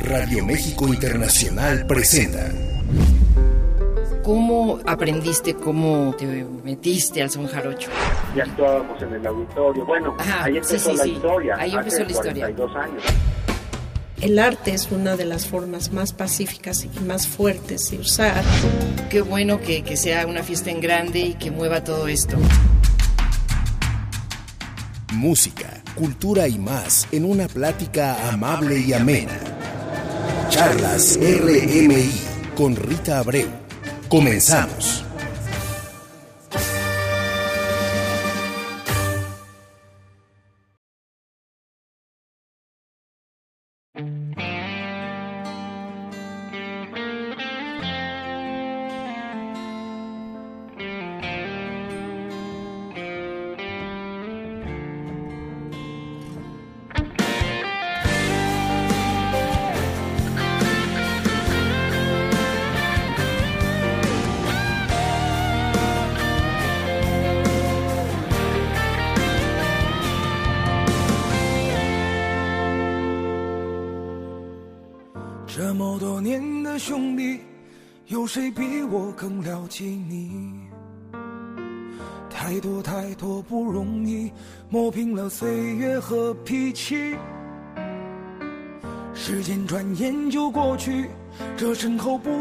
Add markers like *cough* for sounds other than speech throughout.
Radio México Internacional presenta. ¿Cómo aprendiste, cómo te metiste al son jarocho? Ya estábamos en el auditorio. Bueno, ahí empezó la historia. Ahí empezó la historia. años. El arte es una de las formas más pacíficas y más fuertes de usar. Qué bueno que, que sea una fiesta en grande y que mueva todo esto. Música, cultura y más en una plática amable y amena. Charlas RMI con Rita Abreu. Comenzamos.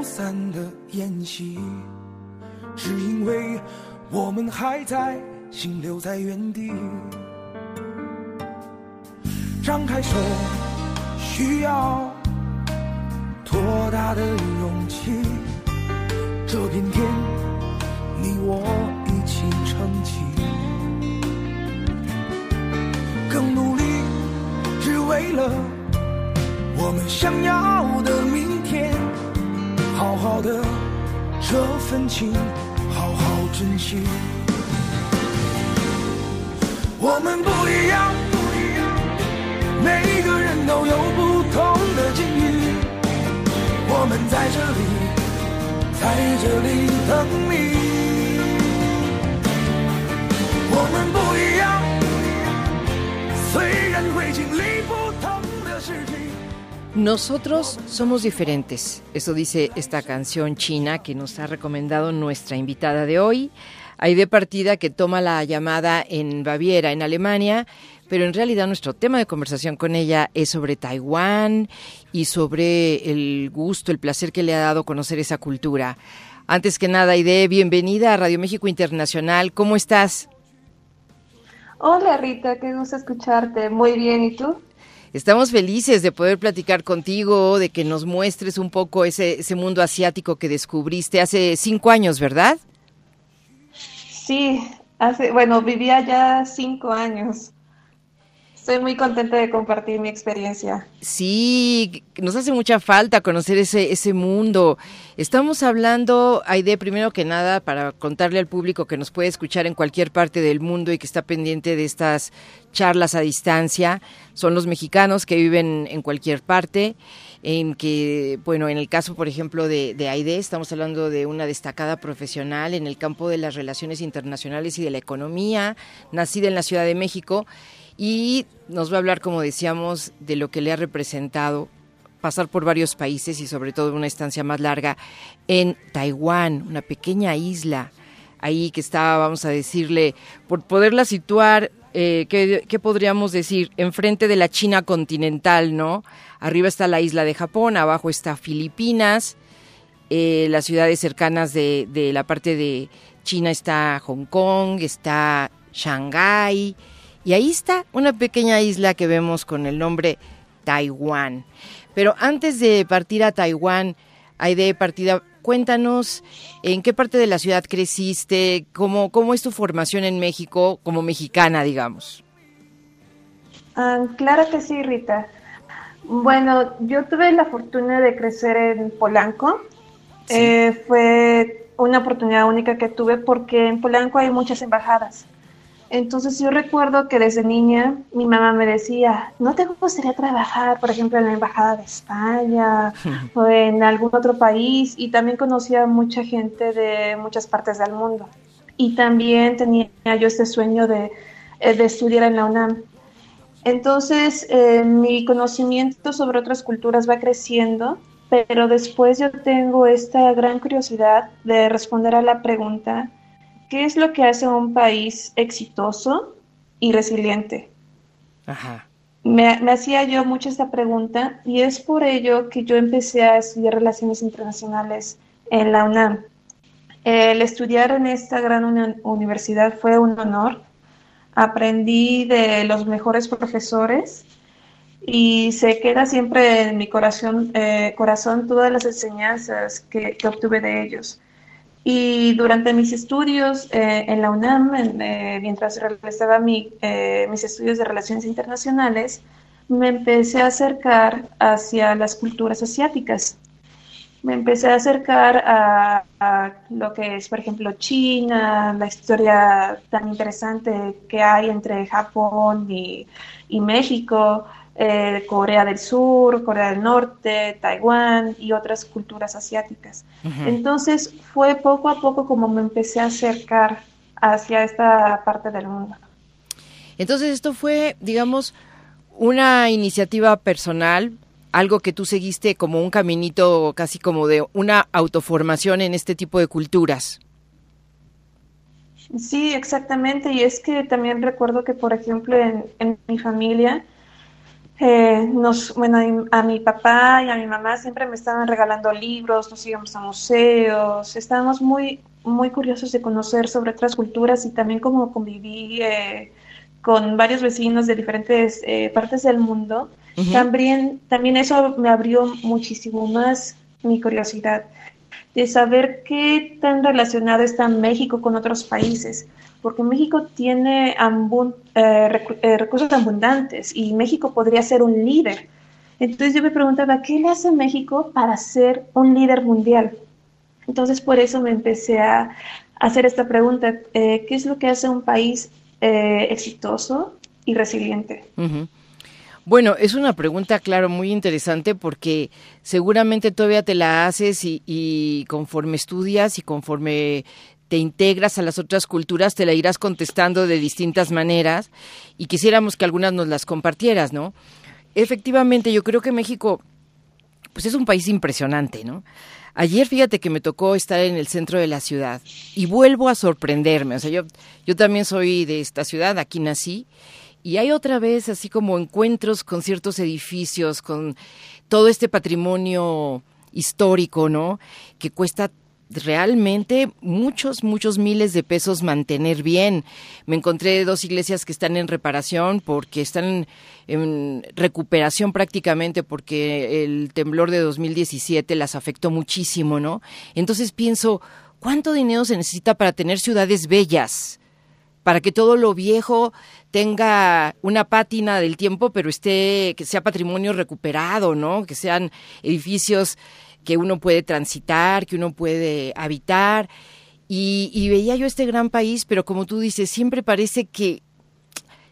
散的宴席，只因为我们还在，心留在原地。张开手，需要多大的勇气？这片天，你我一起撑起。更努力，只为了我们想要的明天。好好的这份情，好好珍惜。我们不一样，每个人都有不同的境遇。我们在这里，在这里等你。我们不一样。虽然会经历不同的事情 Nosotros somos diferentes, eso dice esta canción china que nos ha recomendado nuestra invitada de hoy. Hay de partida que toma la llamada en Baviera, en Alemania, pero en realidad nuestro tema de conversación con ella es sobre Taiwán y sobre el gusto, el placer que le ha dado conocer esa cultura. Antes que nada, Aide, bienvenida a Radio México Internacional. ¿Cómo estás? Hola Rita, qué gusto escucharte. Muy bien, ¿y tú? Estamos felices de poder platicar contigo, de que nos muestres un poco ese, mundo asiático que descubriste hace cinco años, ¿verdad? Sí, hace, bueno, vivía ya cinco años. Estoy muy contenta de compartir mi experiencia. Sí, nos hace mucha falta conocer ese, ese mundo. Estamos hablando, Aide, primero que nada, para contarle al público que nos puede escuchar en cualquier parte del mundo y que está pendiente de estas charlas a distancia, son los mexicanos que viven en cualquier parte en que, bueno, en el caso, por ejemplo, de, de Aide, estamos hablando de una destacada profesional en el campo de las relaciones internacionales y de la economía, nacida en la Ciudad de México y nos va a hablar, como decíamos, de lo que le ha representado pasar por varios países y sobre todo una estancia más larga en Taiwán, una pequeña isla ahí que está, vamos a decirle, por poderla situar, eh, ¿qué, podríamos decir? Enfrente de la China continental, ¿no? Arriba está la isla de Japón, abajo está Filipinas, eh, las ciudades cercanas de, de la parte de China está Hong Kong, está Shanghái, y ahí está una pequeña isla que vemos con el nombre Taiwán. Pero antes de partir a Taiwán, hay de partida, cuéntanos en qué parte de la ciudad creciste, cómo, cómo es tu formación en México como mexicana, digamos. Ah, claro que sí, Rita. Bueno, yo tuve la fortuna de crecer en Polanco. Eh, fue una oportunidad única que tuve porque en Polanco hay muchas embajadas. Entonces yo recuerdo que desde niña mi mamá me decía, ¿no te gustaría trabajar, por ejemplo, en la Embajada de España *laughs* o en algún otro país? Y también conocía a mucha gente de muchas partes del mundo. Y también tenía yo este sueño de, eh, de estudiar en la UNAM. Entonces, eh, mi conocimiento sobre otras culturas va creciendo, pero después yo tengo esta gran curiosidad de responder a la pregunta, ¿qué es lo que hace a un país exitoso y resiliente? Me, hacía yo mucho esta pregunta y es por ello que yo empecé a estudiar relaciones internacionales en la UNAM. El estudiar en esta gran universidad fue un honor. Aprendí de los mejores profesores y se queda siempre en mi corazón, eh, corazón todas las enseñanzas que, obtuve de ellos. Y durante mis estudios eh, en la UNAM, eh, mientras realizaba mis estudios de relaciones internacionales, me empecé a acercar hacia las culturas asiáticas. Me empecé a acercar a, lo que es, por ejemplo, China, la historia tan interesante que hay entre Japón y, México, eh, Corea del Sur, Corea del Norte, Taiwán y otras culturas asiáticas. Entonces fue poco a poco como me empecé a acercar hacia esta parte del mundo. Entonces esto fue, digamos, una iniciativa personal algo que tú seguiste como un caminito casi como de una autoformación en este tipo de culturas. Sí, exactamente. Y es que también recuerdo que, por ejemplo, en, mi familia, eh, nos, bueno, a mi papá y a mi mamá siempre me estaban regalando libros, nos íbamos a museos, estábamos muy, muy curiosos de conocer sobre otras culturas y también como conviví eh, con varios vecinos de diferentes eh, partes del mundo. También, también eso me abrió muchísimo más mi curiosidad de saber qué tan relacionado está México con otros países, porque México tiene eh, eh, recursos abundantes y México podría ser un líder. Entonces yo me preguntaba, ¿qué le hace México para ser un líder mundial? Entonces por eso me empecé a hacer esta pregunta, eh, ¿qué es lo que hace un país exitoso y resiliente? Bueno, es una pregunta, claro, muy interesante porque seguramente todavía te la haces y, conforme estudias y conforme te integras a las otras culturas, te la irás contestando de distintas maneras y quisiéramos que algunas nos las compartieras, ¿no? Efectivamente, yo creo que México, pues es un país impresionante, ¿no? Ayer fíjate que me tocó estar en el centro de la ciudad y vuelvo a sorprenderme, o sea, yo, yo también soy de esta ciudad, aquí nací y hay otra vez así como encuentros con ciertos edificios, con todo este patrimonio histórico, ¿no? Que cuesta realmente muchos, muchos miles de pesos mantener bien. Me encontré dos iglesias que están en reparación porque están en recuperación prácticamente porque el temblor de 2017 las afectó muchísimo, ¿no? Entonces pienso, ¿cuánto dinero se necesita para tener ciudades bellas? para que todo lo viejo tenga una pátina del tiempo, pero esté, que sea patrimonio recuperado, ¿no? Que sean edificios que uno puede transitar, que uno puede habitar. Y, veía yo este gran país, pero como tú dices, siempre parece que,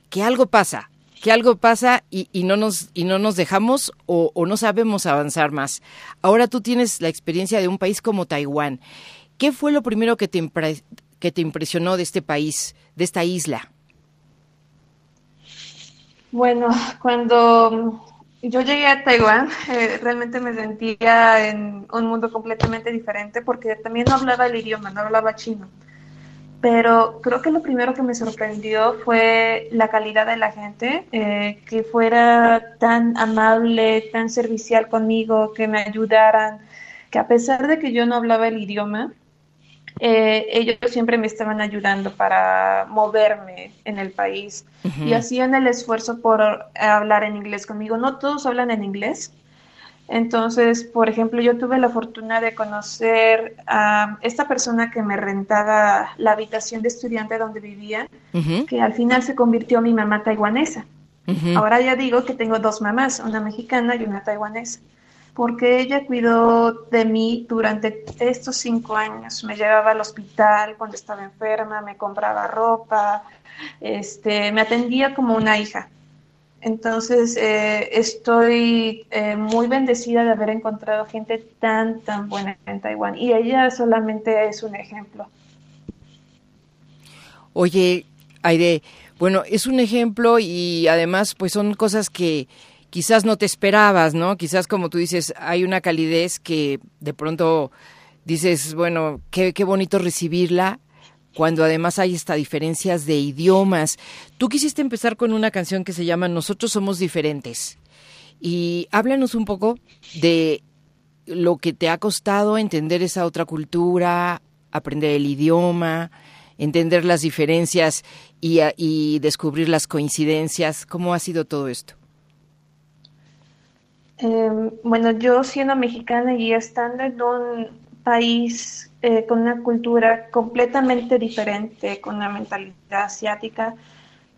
que algo pasa, que algo pasa y, no, nos, y no nos dejamos o, no sabemos avanzar más. Ahora tú tienes la experiencia de un país como Taiwán. ¿Qué fue lo primero que te, que te impresionó de este país, de esta isla? Bueno, cuando yo llegué a Taiwán, eh, realmente me sentía en un mundo completamente diferente porque también no hablaba el idioma, no hablaba chino. Pero creo que lo primero que me sorprendió fue la calidad de la gente, eh, que fuera tan amable, tan servicial conmigo, que me ayudaran, que a pesar de que yo no hablaba el idioma, eh, ellos siempre me estaban ayudando para moverme en el país y hacían el esfuerzo por hablar en inglés conmigo. No todos hablan en inglés. Entonces, por ejemplo, yo tuve la fortuna de conocer a esta persona que me rentaba la habitación de estudiante donde vivía, que al final se convirtió en mi mamá taiwanesa. Ahora ya digo que tengo dos mamás, una mexicana y una taiwanesa porque ella cuidó de mí durante estos cinco años. Me llevaba al hospital cuando estaba enferma, me compraba ropa, este, me atendía como una hija. Entonces, eh, estoy eh, muy bendecida de haber encontrado gente tan, tan buena en Taiwán. Y ella solamente es un ejemplo. Oye, Aide, bueno, es un ejemplo y además pues son cosas que quizás no te esperabas, ¿no? Quizás como tú dices, hay una calidez que de pronto dices, bueno, qué, qué bonito recibirla cuando además hay esta diferencias de idiomas. Tú quisiste empezar con una canción que se llama Nosotros somos diferentes. Y háblanos un poco de lo que te ha costado entender esa otra cultura, aprender el idioma, entender las diferencias y, y descubrir las coincidencias. ¿Cómo ha sido todo esto? Eh, bueno, yo siendo mexicana y estando en un país eh, con una cultura completamente diferente, con una mentalidad asiática,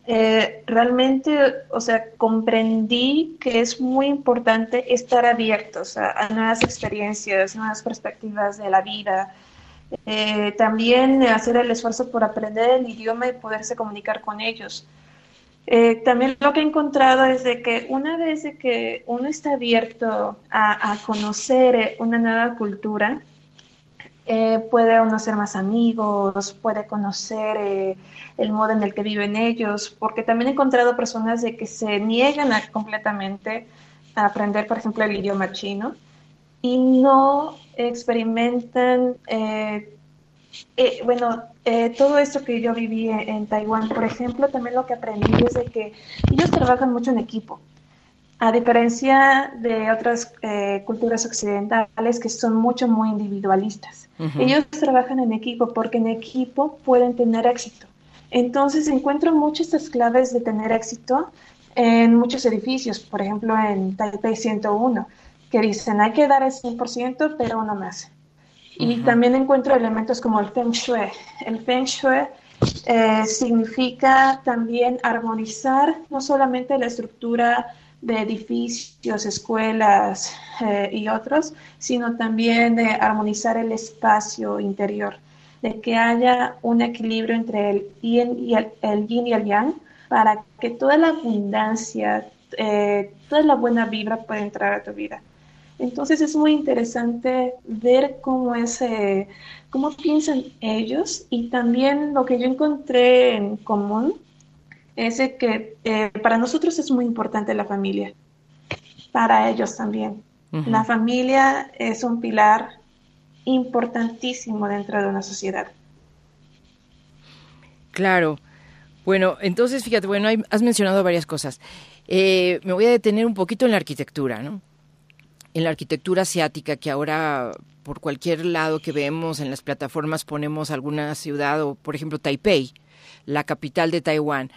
eh, realmente, o sea, comprendí que es muy importante estar abiertos a, nuevas experiencias, nuevas perspectivas de la vida. Eh, también hacer el esfuerzo por aprender el idioma y poderse comunicar con ellos. También lo que he encontrado es de que una vez que uno está abierto a, conocer una nueva cultura, eh, puede uno ser más amigos, puede conocer eh, el modo en el que viven ellos, porque también he encontrado personas de que se niegan completamente a aprender, por ejemplo, el idioma chino y no experimentan, eh, bueno, todo esto que yo viví en, en Taiwán, por ejemplo, también lo que aprendí es de que ellos trabajan mucho en equipo. A diferencia de otras eh, culturas occidentales que son mucho, muy individualistas. Ellos trabajan en equipo porque en equipo pueden tener éxito. Entonces encuentro muchas estas claves de tener éxito en muchos edificios, por ejemplo en Taipei 101, que dicen hay que dar el 100%, pero uno más. Y también encuentro elementos como el Feng Shui. El Feng Shui eh, significa también armonizar no solamente la estructura de edificios, escuelas eh, y otros, sino también de armonizar el espacio interior, de que haya un equilibrio entre el yin y el, yin y el yang para que toda la abundancia, eh, toda la buena vibra pueda entrar a tu vida. Entonces es muy interesante ver cómo es, eh, cómo piensan ellos y también lo que yo encontré en común es que eh, para nosotros es muy importante la familia, para ellos también. La familia es un pilar importantísimo dentro de una sociedad. Claro. Bueno, entonces fíjate, bueno, has mencionado varias cosas. Eh, me voy a detener un poquito en la arquitectura, ¿no? En la arquitectura asiática, que ahora por cualquier lado que vemos en las plataformas ponemos alguna ciudad o, por ejemplo, Taipei, la capital de Taiwán.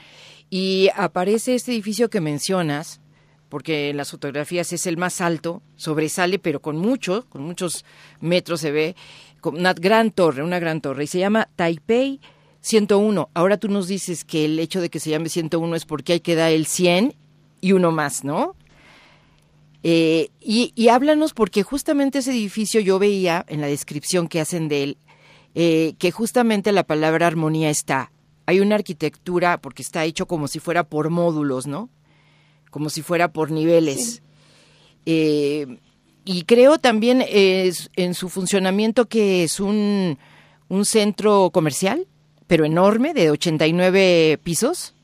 Y aparece este edificio que mencionas, porque en las fotografías es el más alto, sobresale, pero con mucho, con muchos metros se ve, con una gran torre, una gran torre, y se llama Taipei 101. Ahora tú nos dices que el hecho de que se llame 101 es porque hay que dar el 100 y uno más, ¿no? Eh, y, y, háblanos, porque justamente ese edificio yo veía en la descripción que hacen de él, eh, que justamente la palabra armonía está hay una arquitectura, porque está hecho como si fuera por módulos, ¿no? Como si fuera por niveles. Eh, y creo también es, en su funcionamiento que es un, un centro comercial, pero enorme, de 89 pisos.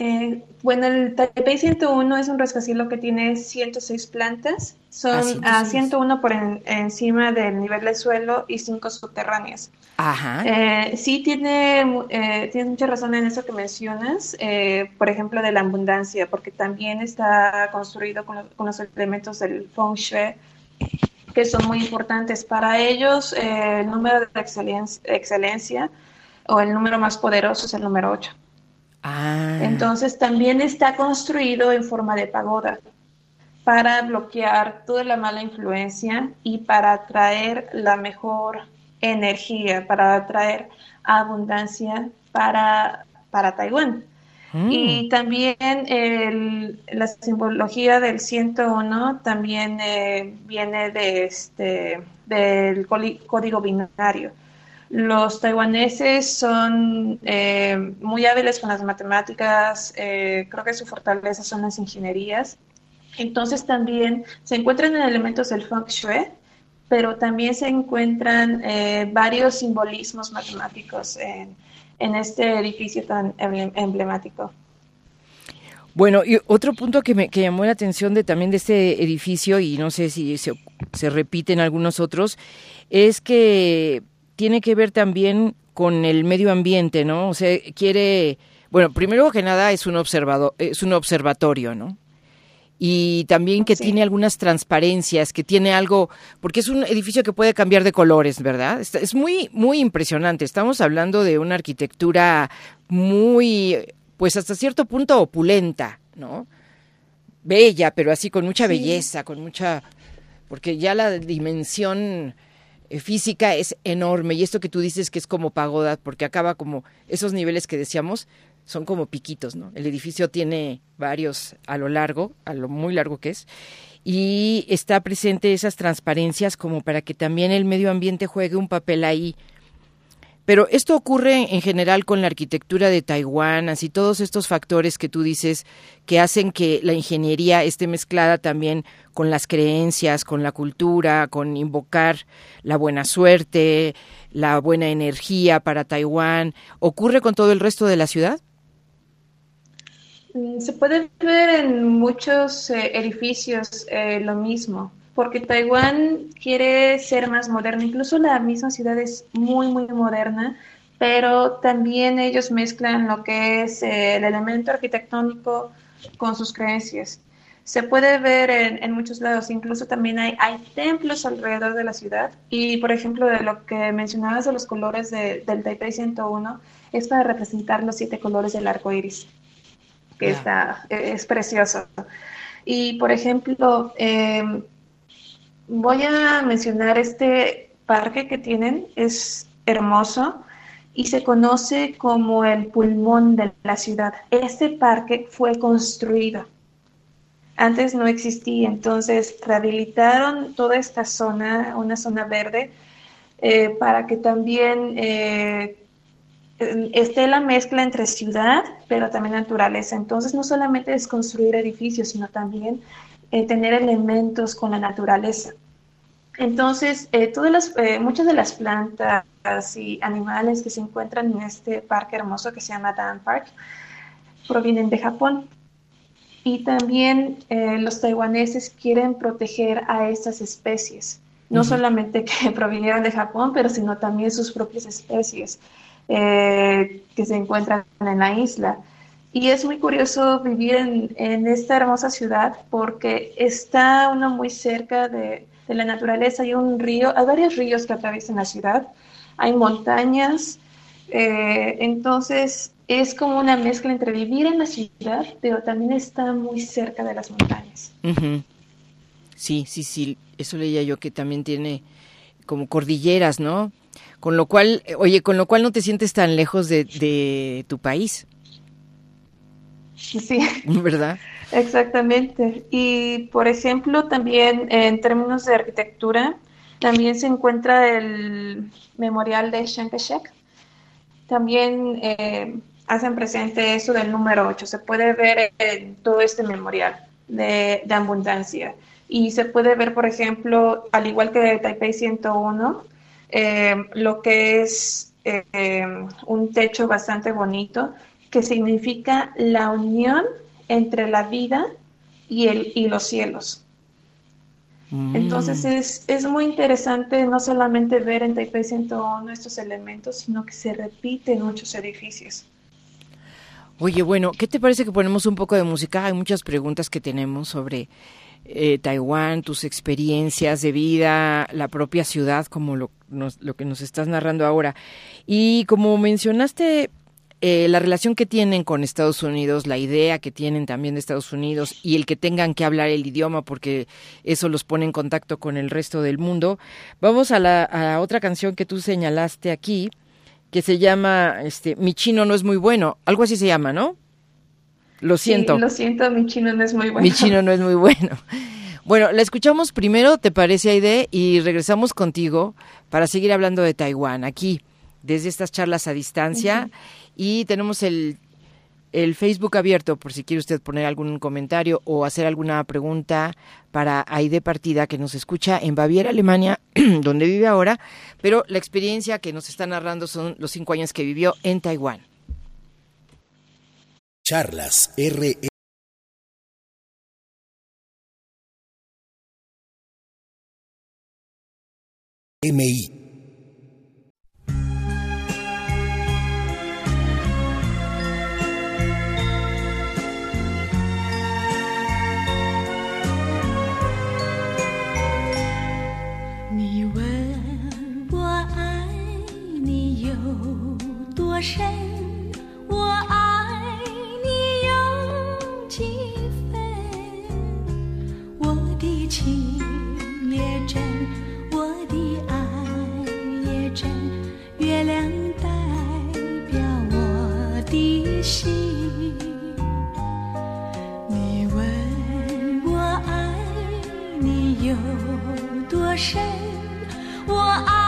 Eh, bueno, el Taipei 101 es un rascacielos que tiene 106 plantas. Son a 101 por encima del nivel del suelo y 5 subterráneas. Ajá. Eh, sí, tiene, eh, tiene mucha razón en eso que mencionas, eh, por ejemplo, de la abundancia, porque también está construido con, los elementos del feng shui, que son muy importantes. Para ellos, el número de excelencia, excelencia o el número más poderoso es el número 8. Ah. Entonces también está construido en forma de pagoda para bloquear toda la mala influencia y para atraer la mejor energía, para atraer abundancia para, para Taiwán. Mm. Y también la simbología del 101 también eh, viene de este, del código binario. Los taiwaneses son eh, muy hábiles con las matemáticas, eh, creo que su fortaleza son las ingenierías. Entonces también se encuentran en elementos del feng shui, pero también se encuentran eh, varios simbolismos matemáticos en, este edificio tan emblemático. Bueno, y otro punto que me llamó la atención de también de este edificio, y no sé si se, se repite en algunos otros, es que tiene que ver también con el medio ambiente, ¿no? O sea, quiere, bueno, primero que nada es un observador, es un observatorio, ¿no? y también que tiene algunas transparencias, que tiene algo, porque es un edificio que puede cambiar de colores, ¿verdad? Es muy, muy impresionante. Estamos hablando de una arquitectura muy, pues hasta cierto punto opulenta, ¿no? Bella, pero así con mucha belleza, con mucha, porque ya la dimensión física es enorme y esto que tú dices que es como pagoda, porque acaba como esos niveles que decíamos, son como piquitos, ¿no? El edificio tiene varios a lo largo, a lo muy largo que es, y está presente esas transparencias como para que también el medio ambiente juegue un papel ahí. Pero esto ocurre en general con la arquitectura de Taiwán, así todos estos factores que tú dices que hacen que la ingeniería esté mezclada también con las creencias, con la cultura, con invocar la buena suerte, la buena energía para Taiwán. ¿Ocurre con todo el resto de la ciudad? Mm, se puede ver en muchos eh, edificios eh, lo mismo, porque Taiwán quiere ser más moderno, incluso la misma ciudad es muy, muy moderna, pero también ellos mezclan lo que es eh, el elemento arquitectónico con sus creencias. Se puede ver en, muchos lados, incluso también hay, hay, templos alrededor de la ciudad. Y, por ejemplo, de lo que mencionabas de los colores del Taipei 101, es para representar los siete colores del arco iris que está, es precioso. Y por ejemplo, em, voy a mencionar este parque que tienen, es hermoso y se conoce como el pulmón de la ciudad. Este parque fue construido. Antes no existía, entonces rehabilitaron toda esta zona, una zona verde, eh, para que también eh, esté la mezcla entre ciudad, pero también naturaleza. Entonces, no solamente es construir edificios, sino también eh, tener elementos con la naturaleza. Entonces, eh, todas las, eh, muchas de las plantas y animales que se encuentran en este parque hermoso que se llama Dan Park provienen de Japón. Y también los taiwaneses quieren proteger a estas especies, no solamente que *laughs* provinieron de Japón, pero sino también sus propias especies. Que se encuentran en la isla. Y es muy curioso vivir en, esta hermosa ciudad porque está uno muy cerca de, la naturaleza. Hay un río, hay varios ríos que atraviesan la ciudad, hay montañas. Eh, entonces es como una mezcla entre vivir en la ciudad, pero también está muy cerca de las montañas. Sí, sí, sí, eso leía yo que también tiene como cordilleras, ¿no? Con lo cual, oye, con lo cual no te sientes tan lejos de, tu país. Sí. *laughs* ¿Verdad? Exactamente. Y, por ejemplo, también en términos de arquitectura, también se encuentra el memorial de Chiang Kai-shek. También eh, hacen presente eso del número 8. Se puede ver en todo este memorial de, de abundancia. Y se puede ver, por ejemplo, al igual que el Taipei 101, eh, lo que es eh, un techo bastante bonito que significa la unión entre la vida y, el, y los cielos. Mm. Entonces es, es, muy interesante no solamente ver en Taipei 101 estos elementos, sino que se repite en muchos edificios. Oye, bueno, ¿qué te parece que ponemos un poco de música? Hay muchas preguntas que tenemos sobre eh, Taiwán, tus experiencias de vida, la propia ciudad, como lo, lo que nos estás narrando ahora. Y como mencionaste, eh, la relación que tienen con Estados Unidos, la idea que tienen también de Estados Unidos y el que tengan que hablar el idioma porque eso los pone en contacto con el resto del mundo. Vamos a la a otra canción que tú señalaste aquí, que se llama este, Mi chino no es muy bueno, algo así se llama, ¿no? Lo siento. lo siento, mi chino no es muy bueno. Mi chino no es muy bueno. Bueno, la escuchamos primero, ¿te parece, Aide? Y regresamos contigo para seguir hablando de Taiwán, aquí, desde estas charlas a distancia. Y tenemos el el Facebook abierto por si quiere usted poner algún comentario o hacer alguna pregunta para Aide Partida que nos escucha en Baviera, Alemania, *clears throat* donde vive ahora, pero la experiencia que nos está narrando son los cinco años que vivió en Taiwán. Charlas RE MI 深我爱你有几分我的情也真我的爱也真月亮代表我的心。你问我爱你有多深我爱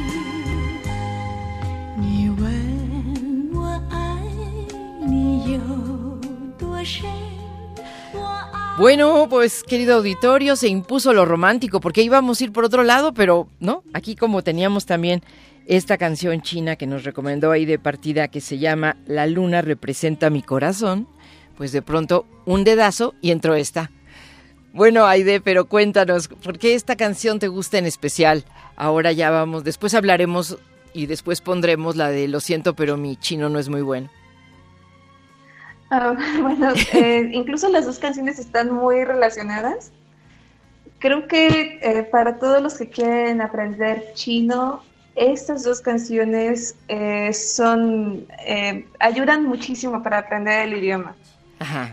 Bueno, pues querido auditorio, se impuso lo romántico porque íbamos a ir por otro lado, pero no, aquí como teníamos también esta canción china que nos recomendó ahí de partida que se llama La luna representa mi corazón, pues de pronto un dedazo y entró esta. Bueno, Aide, pero cuéntanos, ¿por qué esta canción te gusta en especial? Ahora ya vamos, después hablaremos y después pondremos la de Lo siento, pero mi chino no es muy bueno. Ah, *laughs* bueno, *laughs* eh, incluso las dos canciones están muy relacionadas. Creo que eh, para todos los que quieren aprender chino, estas dos canciones eh, son ayudan muchísimo para aprender el idioma.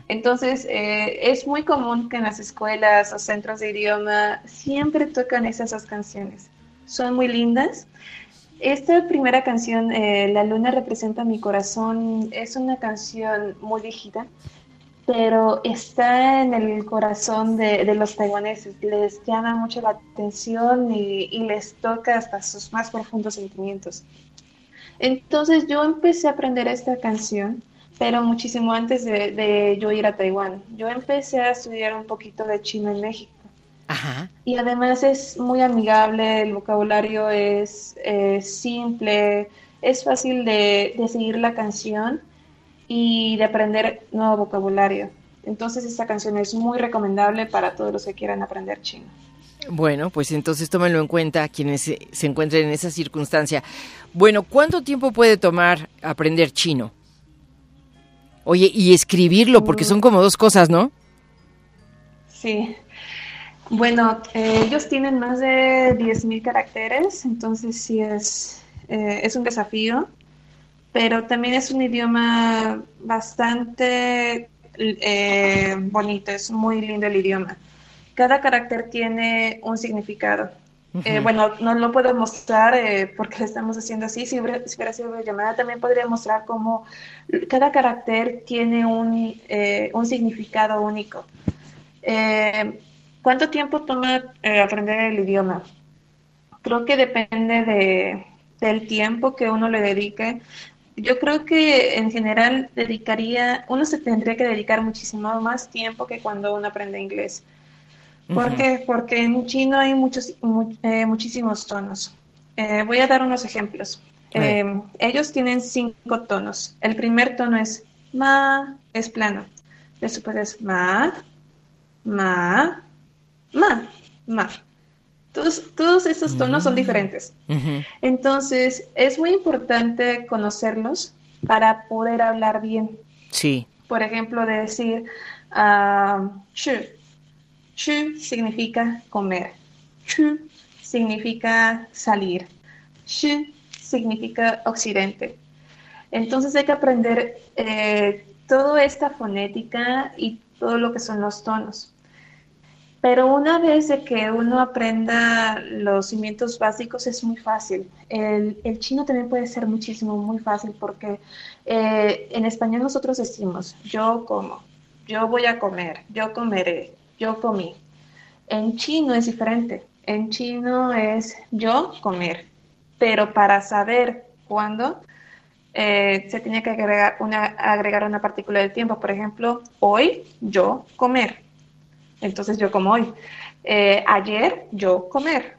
Entonces, es muy común que en las escuelas o centros de idioma siempre tocan esas dos canciones. Son muy lindas esta primera canción, eh, La luna representa mi corazón, es una canción muy viejita, pero está en el corazón de, los taiwaneses. Les llama mucho la atención y, les toca hasta sus más profundos sentimientos. Entonces yo empecé a aprender esta canción, pero muchísimo antes de, de yo ir a Taiwán. Yo empecé a estudiar un poquito de chino en México. Y además es muy amigable, el vocabulario es eh, simple, es fácil de, seguir la canción y de aprender nuevo vocabulario. Entonces esta canción es muy recomendable para todos los que quieran aprender chino. Bueno, pues entonces tómenlo en cuenta quienes se, se encuentren en esa circunstancia. Bueno, ¿cuánto tiempo puede tomar aprender chino? Oye, y escribirlo, porque son como dos cosas, ¿no? Sí, bueno, eh, ellos tienen más de 10.000 caracteres, entonces sí es, eh, es un desafío, pero también es un idioma bastante eh, bonito, es muy lindo el idioma. Cada carácter tiene un significado. bueno, no lo puedo mostrar porque lo estamos haciendo así. Si hubiera, sido una llamada, también podría mostrar cómo cada carácter tiene un, un significado único. ¿Cuánto tiempo toma eh, aprender el idioma? Creo que depende de, del tiempo que uno le dedique. Yo creo que en general dedicaría, uno se tendría que dedicar muchísimo más tiempo que cuando uno aprende inglés. ¿Por qué? Porque en chino hay muchos, eh, muchísimos tonos. Eh, voy a dar unos ejemplos. ellos tienen cinco tonos. El primer tono es ma, es plano. Después es ma, ma, ma, ma. Todos, todos esos tonos son mm. diferentes. Entonces, es muy importante conocerlos para poder hablar bien. Sí. Por ejemplo, decir uh, Chu significa comer. Chu significa salir. Shu significa occidente. Entonces hay que aprender eh, toda esta fonética y todo lo que son los tonos. Pero una vez de que uno aprenda los cimientos básicos es muy fácil. El, chino también puede ser muchísimo, muy fácil porque eh, en español nosotros decimos yo como, yo voy a comer, yo comeré, yo comí. En chino es diferente. En chino es yo comer. Pero para saber cuándo, eh, se tiene que agregar una, agregar una partícula del tiempo. Por ejemplo, hoy yo comer. Entonces yo como hoy. Eh, ayer yo comer.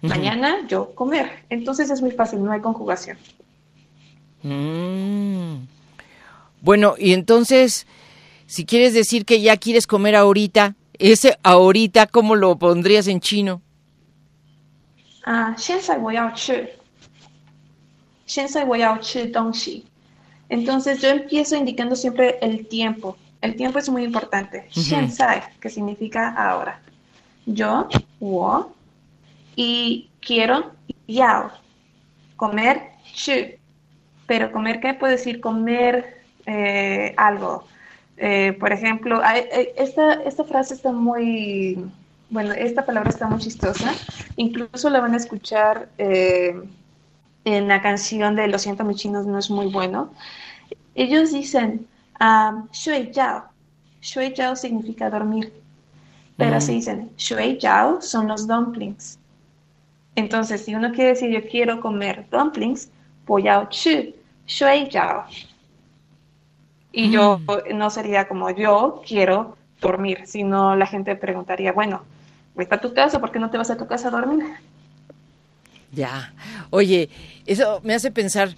Mañana yo comer. Entonces es muy fácil, no hay conjugación. Mm. Bueno, y entonces, si quieres decir que ya quieres comer ahorita, ese ahorita, ¿cómo lo pondrías en chino? Ah, entonces yo empiezo indicando siempre el tiempo. El tiempo es muy importante. que significa ahora. Yo, wo, y quiero, yao. Comer, chu. Pero comer, ¿qué puedo decir? Comer eh, algo. Eh, por ejemplo, esta, esta frase está muy, bueno, esta palabra está muy chistosa. Incluso la van a escuchar eh, en la canción de Lo siento, mis chinos no es muy bueno. Ellos dicen, um, shui jiao. Shui jiao significa dormir. Pero mm. se dicen, shui jiao son los dumplings. Entonces, si uno quiere decir yo quiero comer dumplings, voy a chu, shui jiao. Y yo mm. no sería como yo quiero dormir, sino la gente preguntaría, bueno, vete a tu casa, ¿por qué no te vas a tu casa a dormir? Ya. Oye, eso me hace pensar,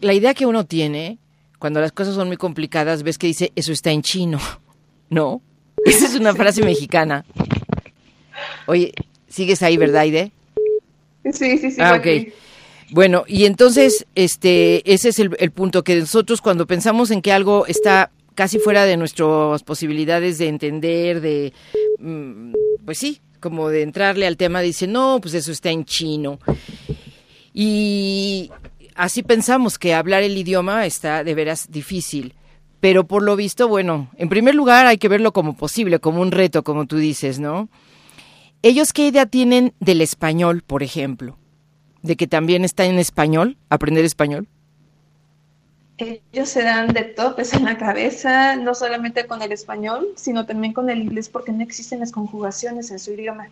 la idea que uno tiene, cuando las cosas son muy complicadas, ves que dice, eso está en chino, *laughs* ¿no? Esa es una frase mexicana. Oye, ¿sigues ahí, verdad, Aide? Sí, sí, sí. Ah, ok. Bueno, y entonces, este, ese es el, el punto, que nosotros cuando pensamos en que algo está casi fuera de nuestras posibilidades de entender, de, mm, pues sí, como de entrarle al tema, dice, no, pues eso está en chino. Y así pensamos que hablar el idioma está de veras difícil. Pero por lo visto, bueno, en primer lugar hay que verlo como posible, como un reto, como tú dices, ¿no? ¿Ellos qué idea tienen del español, por ejemplo? ¿De que también está en español, aprender español? ellos se dan de topes en la cabeza, no solamente con el español, sino también con el inglés, porque no existen las conjugaciones en su idioma.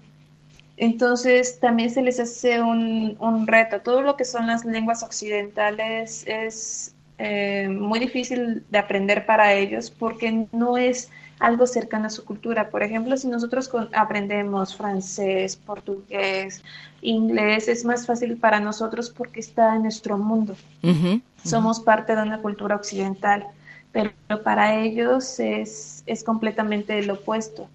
Entonces, también se les hace un, reto. Todo lo que son las lenguas occidentales es eh, muy difícil de aprender para ellos porque no es algo cercano a su cultura. Por ejemplo, si nosotros aprendemos francés, portugués, inglés, es más fácil para nosotros porque está en nuestro mundo. Somos parte de una cultura occidental, pero para ellos es, es completamente lo opuesto.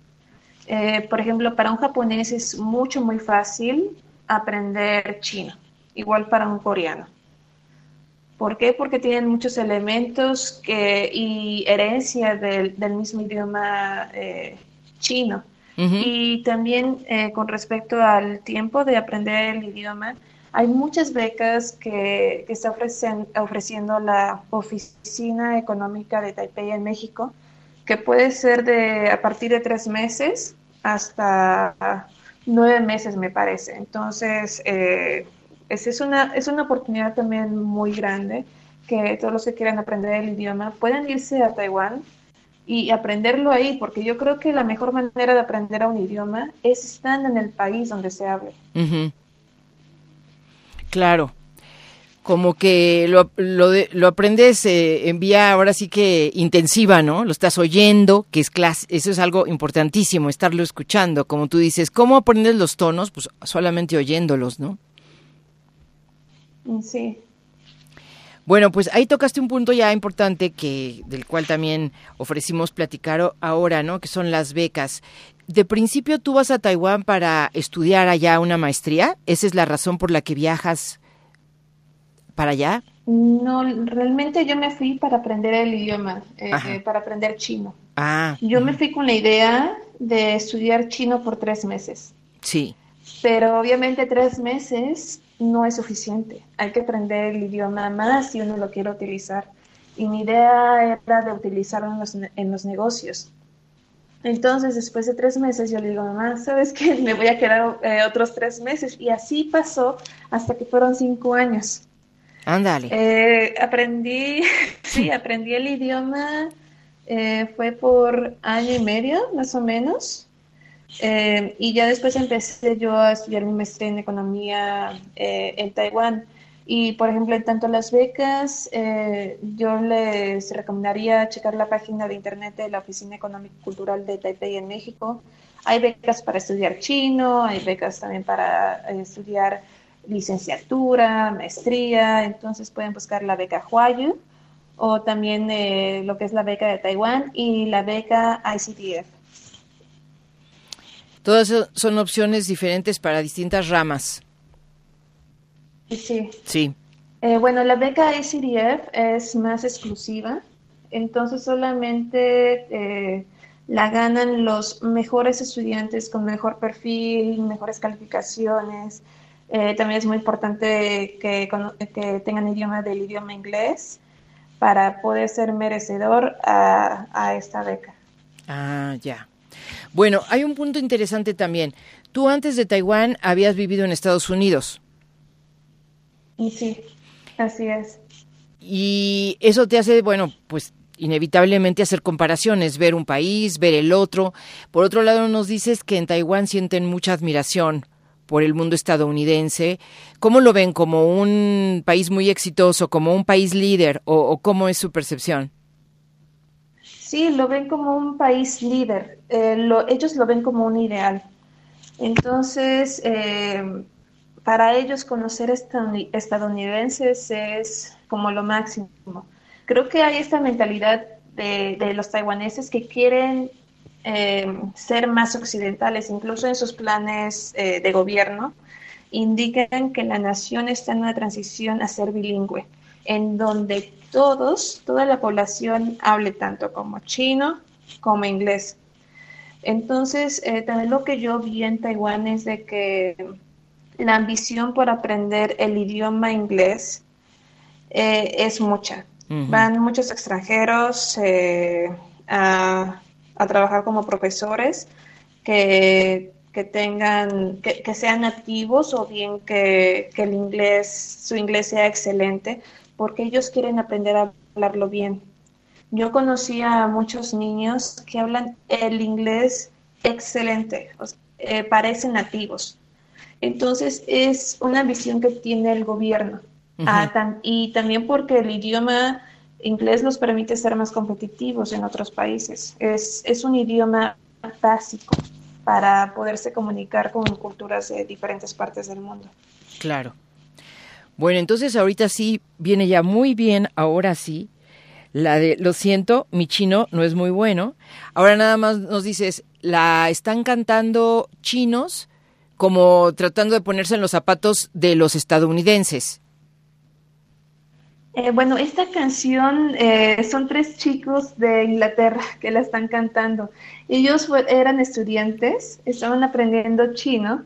Eh, por ejemplo, para un japonés es mucho, muy fácil aprender chino, igual para un coreano. ¿Por qué? Porque tienen muchos elementos que, y herencia del, mismo idioma eh, chino. Y también eh, con respecto al tiempo de aprender el idioma, hay muchas becas que, que está ofreciendo la Oficina Económica de Taipei en México, que puede ser de a partir de tres meses hasta nueve meses, me parece. Entonces, eh, es, una, es una oportunidad también muy grande que todos los que quieran aprender el idioma puedan irse a Taiwán y aprenderlo ahí, porque yo creo que la mejor manera de aprender a un idioma es estando en el país donde se hable. Claro, como que lo, lo, lo aprendes eh, en vía ahora sí que intensiva, ¿no? Lo estás oyendo, que es clase, eso es algo importantísimo, estarlo escuchando, como tú dices. ¿Cómo aprendes los tonos? Pues solamente oyéndolos, ¿no? Sí. Bueno, pues ahí tocaste un punto ya importante que del cual también ofrecimos platicar ahora, ¿no? Que son las becas. De principio tú vas a Taiwán para estudiar allá una maestría. ¿Esa es la razón por la que viajas para allá? No, realmente yo me fui para aprender el idioma, eh, para aprender chino. Ah. Yo me fui con la idea de estudiar chino por tres meses. Sí. Pero obviamente tres meses no es suficiente. Hay que aprender el idioma más si uno lo quiere utilizar. Y mi idea era de utilizarlo en los, en los negocios. Entonces, después de tres meses, yo le digo, mamá, ¿sabes qué? *laughs* Me voy a quedar eh, otros tres meses. Y así pasó hasta que fueron cinco años. Ándale. Eh, aprendí, *laughs* sí, aprendí el idioma, eh, fue por año y medio, más o menos. y ya después empecé yo a estudiar mi maestría en economía en Taiwán. Y, por ejemplo, en tanto las becas, eh, yo les recomendaría checar la página de internet de la Oficina Económica y Cultural de Taipei en México. Hay becas para estudiar chino, hay becas también para eh, estudiar licenciatura, maestría, entonces pueden buscar la beca Huayu o también eh, lo que es la beca de Taiwán y la beca ICTF. Todas son opciones diferentes para distintas ramas. Sí. Sí. Eh, bueno, la beca ACDF es más exclusiva, entonces solamente eh, la ganan los mejores estudiantes con mejor perfil, mejores calificaciones. Eh, también es muy importante que, que, tengan idioma del idioma inglés para poder ser merecedor a, a esta beca. Ah, ya. Bueno, hay un punto interesante también. Tú antes de Taiwán habías vivido en Estados Unidos. Y sí, así es. Y eso te hace, bueno, pues inevitablemente hacer comparaciones, ver un país, ver el otro. Por otro lado, nos dices que en Taiwán sienten mucha admiración por el mundo estadounidense. ¿Cómo lo ven? ¿Como un país muy exitoso, como un país líder o, cómo es su percepción? Sí, lo ven como un país líder. Eh, ellos lo ven como un ideal. Entonces, eh, para ellos conocer estadounidenses es como lo máximo. Creo que hay esta mentalidad de, los taiwaneses que quieren em, ser más occidentales, incluso en sus planes eh, de gobierno, indican que la nación está en una transición a ser bilingüe, en donde todos, toda la población hable tanto como chino como inglés. Entonces, eh, también lo que yo vi en Taiwán es de que la ambición por aprender el idioma inglés eh, es mucha. Van muchos extranjeros eh, a, trabajar como profesores que, tengan, que, sean nativos o bien que, que el inglés, su inglés sea excelente, porque ellos quieren aprender a hablarlo bien. Yo conocí a muchos niños que hablan el inglés excelente, eh, parecen nativos. Entonces es una visión que tiene el gobierno. Ah, y también porque el idioma inglés nos permite ser más competitivos en otros países. Es, es un idioma básico para poderse comunicar con culturas de diferentes partes del mundo. Claro. Bueno, entonces ahorita sí viene ya muy bien, ahora sí. La de, lo siento, mi chino no es muy bueno. Ahora nada más nos dices, la están cantando chinos, como tratando de ponerse en los zapatos de los estadounidenses. Eh, bueno, esta canción eh, son tres chicos de Inglaterra *laughs* que la están cantando. Ellos eran estudiantes, estaban aprendiendo chino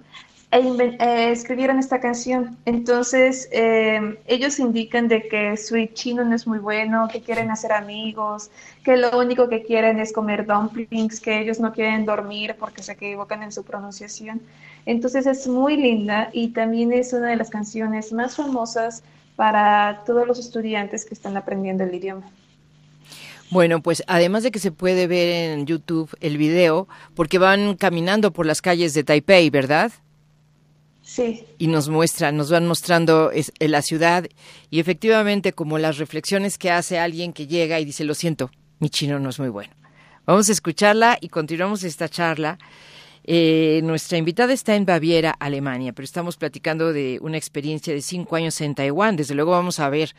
e eh, escribieron esta canción. Entonces, ellos indican de que su chino no es muy bueno, que quieren hacer amigos, que lo único que quieren es comer dumplings, que ellos no quieren dormir porque se equivocan en su pronunciación. Entonces es muy linda y también es una de las canciones más famosas para todos los estudiantes que están aprendiendo el idioma. Bueno, pues además de que se puede ver en YouTube el video, porque van caminando por las calles de Taipei, ¿verdad? Sí. Y nos muestran, nos van mostrando la ciudad y efectivamente como las reflexiones que hace alguien que llega y dice, lo siento, mi chino no es muy bueno. Vamos a escucharla y continuamos esta charla eh, nuestra invitada está en Baviera, Alemania, pero estamos platicando de una experiencia de cinco años en Taiwán. Desde luego vamos a ver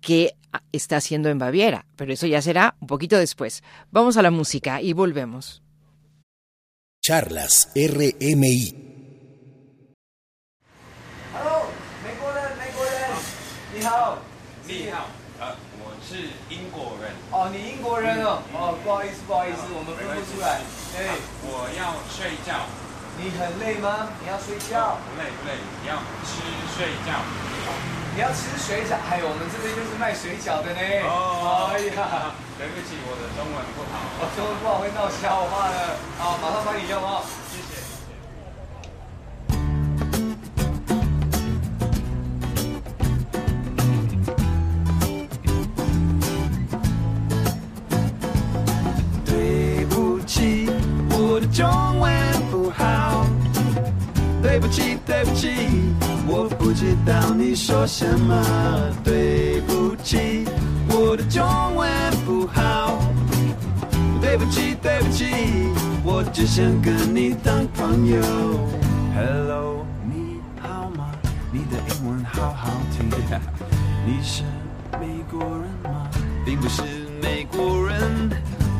qué está haciendo en Baviera, pero eso ya será un poquito después. Vamos a la música y volvemos. Charlas RMI. 哎，我要睡觉。你很累吗？你要睡觉？不累不累，你要吃睡觉。你要吃水饺？哎，我们这边就是卖水饺的呢。哦，哎呀，*laughs* 对不起，我的中文不好。我中文不好会闹笑话的。好，马上帮你用哦。中文不好。对不起，对不起，我不知道你说什么。对不起，我的中文不好。对不起，对不起，我只想跟你当朋友。Hello，你好吗？你的英文好好听。*laughs* 你是美国人吗？并不是美国人，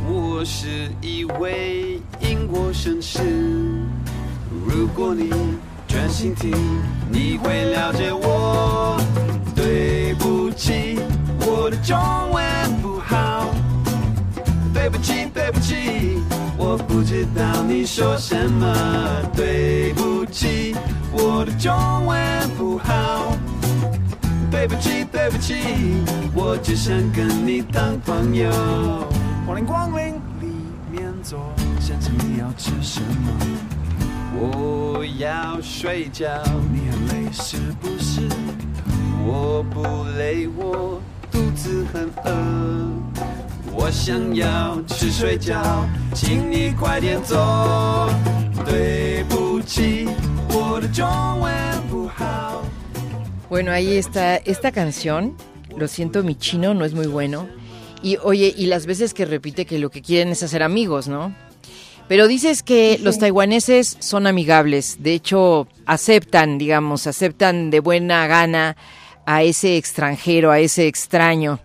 我是一位英国绅士。如果你专心听，你会了解我。对不起，我的中文不好。对不起，对不起，我不知道你说什么。对不起，我的中文不好。对不起，对不起，我只想跟你当朋友。欢迎光临，里面坐，你要吃什么？我要睡觉，你很累是不是？我不累，我肚子很饿。我想要吃水饺，请你快点走。对不起，我的中文不好。 Bueno, ahí está esta canción. Lo siento, mi chino no es muy bueno. Y oye, y las veces que repite que lo que quieren es hacer amigos, ¿no? Pero dices que los taiwaneses son amigables. De hecho, aceptan, digamos, aceptan de buena gana a ese extranjero, a ese extraño.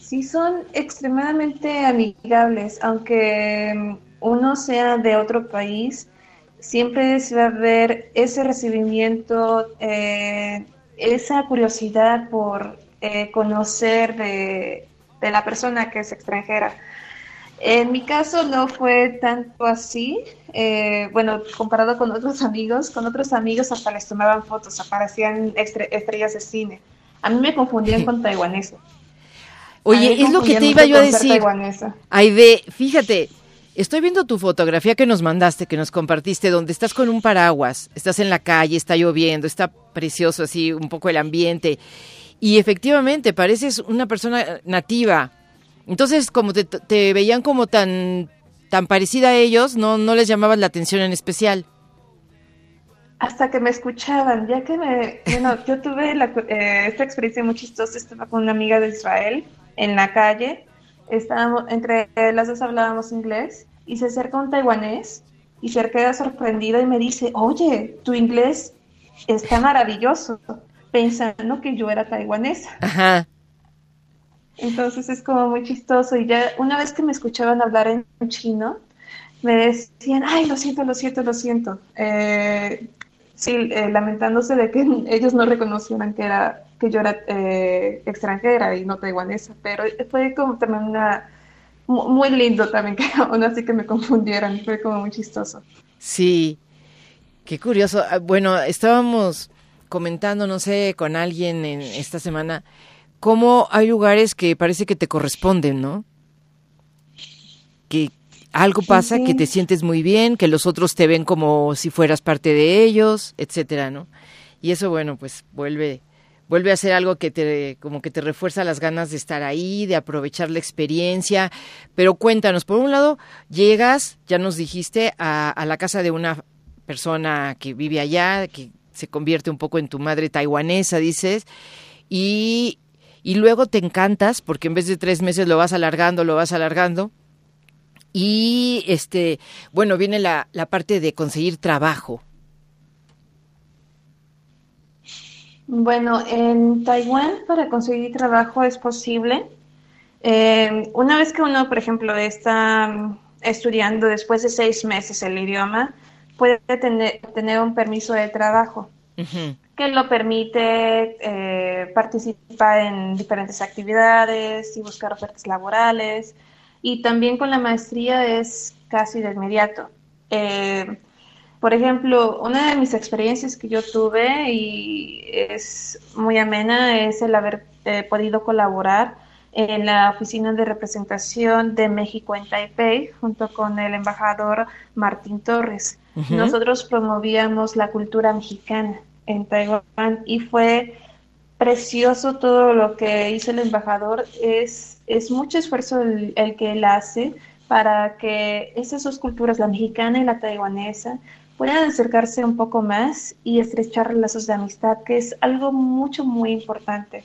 Sí, son extremadamente amigables, aunque mm, uno sea de otro país, siempre se va a ver ese recibimiento, eh, esa curiosidad por eh, conocer de, de la persona que es extranjera. En mi caso no fue tanto así, eh, bueno, comparado con otros amigos, con otros amigos hasta les tomaban fotos, aparecían estre- estrellas de cine. A mí me confundían con taiwaneses. A mí Oye, es lo que te iba yo a decir. taiwanesa. Aide, fíjate, estoy viendo tu fotografía que nos mandaste, que nos compartiste, donde estás con un paraguas, estás en la calle, está lloviendo, está precioso así, un poco el ambiente. Y efectivamente, pareces una persona nativa. Entonces, como te, te veían como tan, tan parecida a ellos, no, no les llamabas la atención en especial. Hasta que me escuchaban, ya que me, bueno, *laughs* yo tuve la, eh, esta experiencia muy chistosa, estaba con una amiga de Israel en la calle, estábamos, entre las dos hablábamos inglés, y se acerca un taiwanés y se queda sorprendido y me dice, oye, tu inglés está maravilloso, pensando que yo era taiwanesa. Ajá. Entonces es como muy chistoso y ya una vez que me escuchaban hablar en chino, me decían, ay, lo siento, lo siento, lo siento. Eh, sí, eh, lamentándose de que *laughs* ellos no reconocieran que era que yo era eh, extranjera y no taiwanesa, pero fue como también una mu- muy lindo también que *laughs* aún así que me confundieran, fue como muy chistoso. Sí, qué curioso. Ah, Bueno, estábamos comentando, no sé, con alguien en esta semana, cómo hay lugares que parece que te corresponden, ¿no? Que algo pasa, sí. que te sientes muy bien, que los otros te ven como si fueras parte de ellos, etcétera, ¿no? Y eso, bueno, pues vuelve vuelve a ser algo que te como que te refuerza las ganas de estar ahí, de aprovechar la experiencia. Pero cuéntanos, por un lado, llegas, ya nos dijiste, a, a la casa de una persona que vive allá, que se convierte un poco en tu madre taiwanesa, dices, y, y luego te encantas, porque en vez de tres meses lo vas alargando, lo vas alargando. Y este, bueno, viene la, la parte de conseguir trabajo. Bueno, en Taiwán para conseguir trabajo es posible. Eh, una vez que uno, por ejemplo, está estudiando después de seis meses el idioma, puede tener, tener un permiso de trabajo Que lo permite eh, participar en diferentes actividades y buscar ofertas laborales. y también con la maestría es casi de inmediato. Eh, por ejemplo, una de mis experiencias que yo tuve y es muy amena es el haber eh, podido colaborar en la oficina de representación de México en Taipei junto con el embajador Martín Torres. Nosotros promovíamos la cultura mexicana en Taiwán y fue precioso todo lo que hizo el embajador. Es, es mucho esfuerzo el, el que él hace para que esas dos culturas, la mexicana y la taiwanesa, puedan acercarse un poco más y estrechar lazos de amistad, que es algo mucho, muy importante.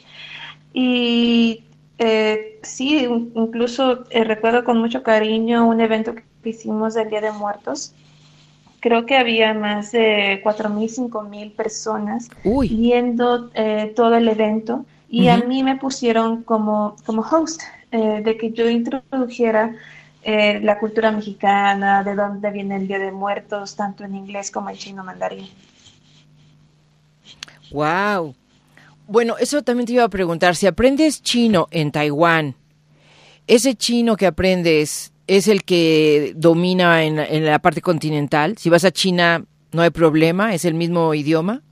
Y eh, sí, incluso eh, recuerdo con mucho cariño un evento que hicimos el Día de Muertos. Creo que había más de 4.000, 5.000 personas viendo eh, todo el evento y a mí me pusieron como, como host de que yo introdujera eh, la cultura mexicana, de dónde viene el Día de Muertos, tanto en inglés como en chino mandarín. Wow. Bueno, eso también te iba a preguntar, si aprendes chino en Taiwán, ese chino que aprendes es el que domina en, la parte continental. Si vas a China, no hay problema, es el mismo idioma.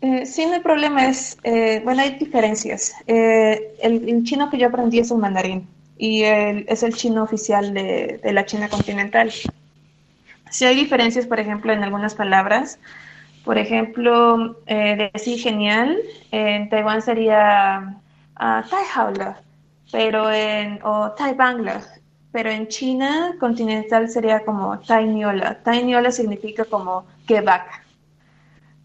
Eh, sí, no hay problema. Es, eh, bueno, hay diferencias. el, el, chino que yo aprendí es el mandarín y es el chino oficial de, la China continental. Si hay diferencias, por ejemplo, en algunas palabras. Por ejemplo, eh, decir genial, en Taiwán sería uh, Tai pero en, o Tai Bangla, pero en China continental sería como Tai Niola. Tai Niola significa como que vaca.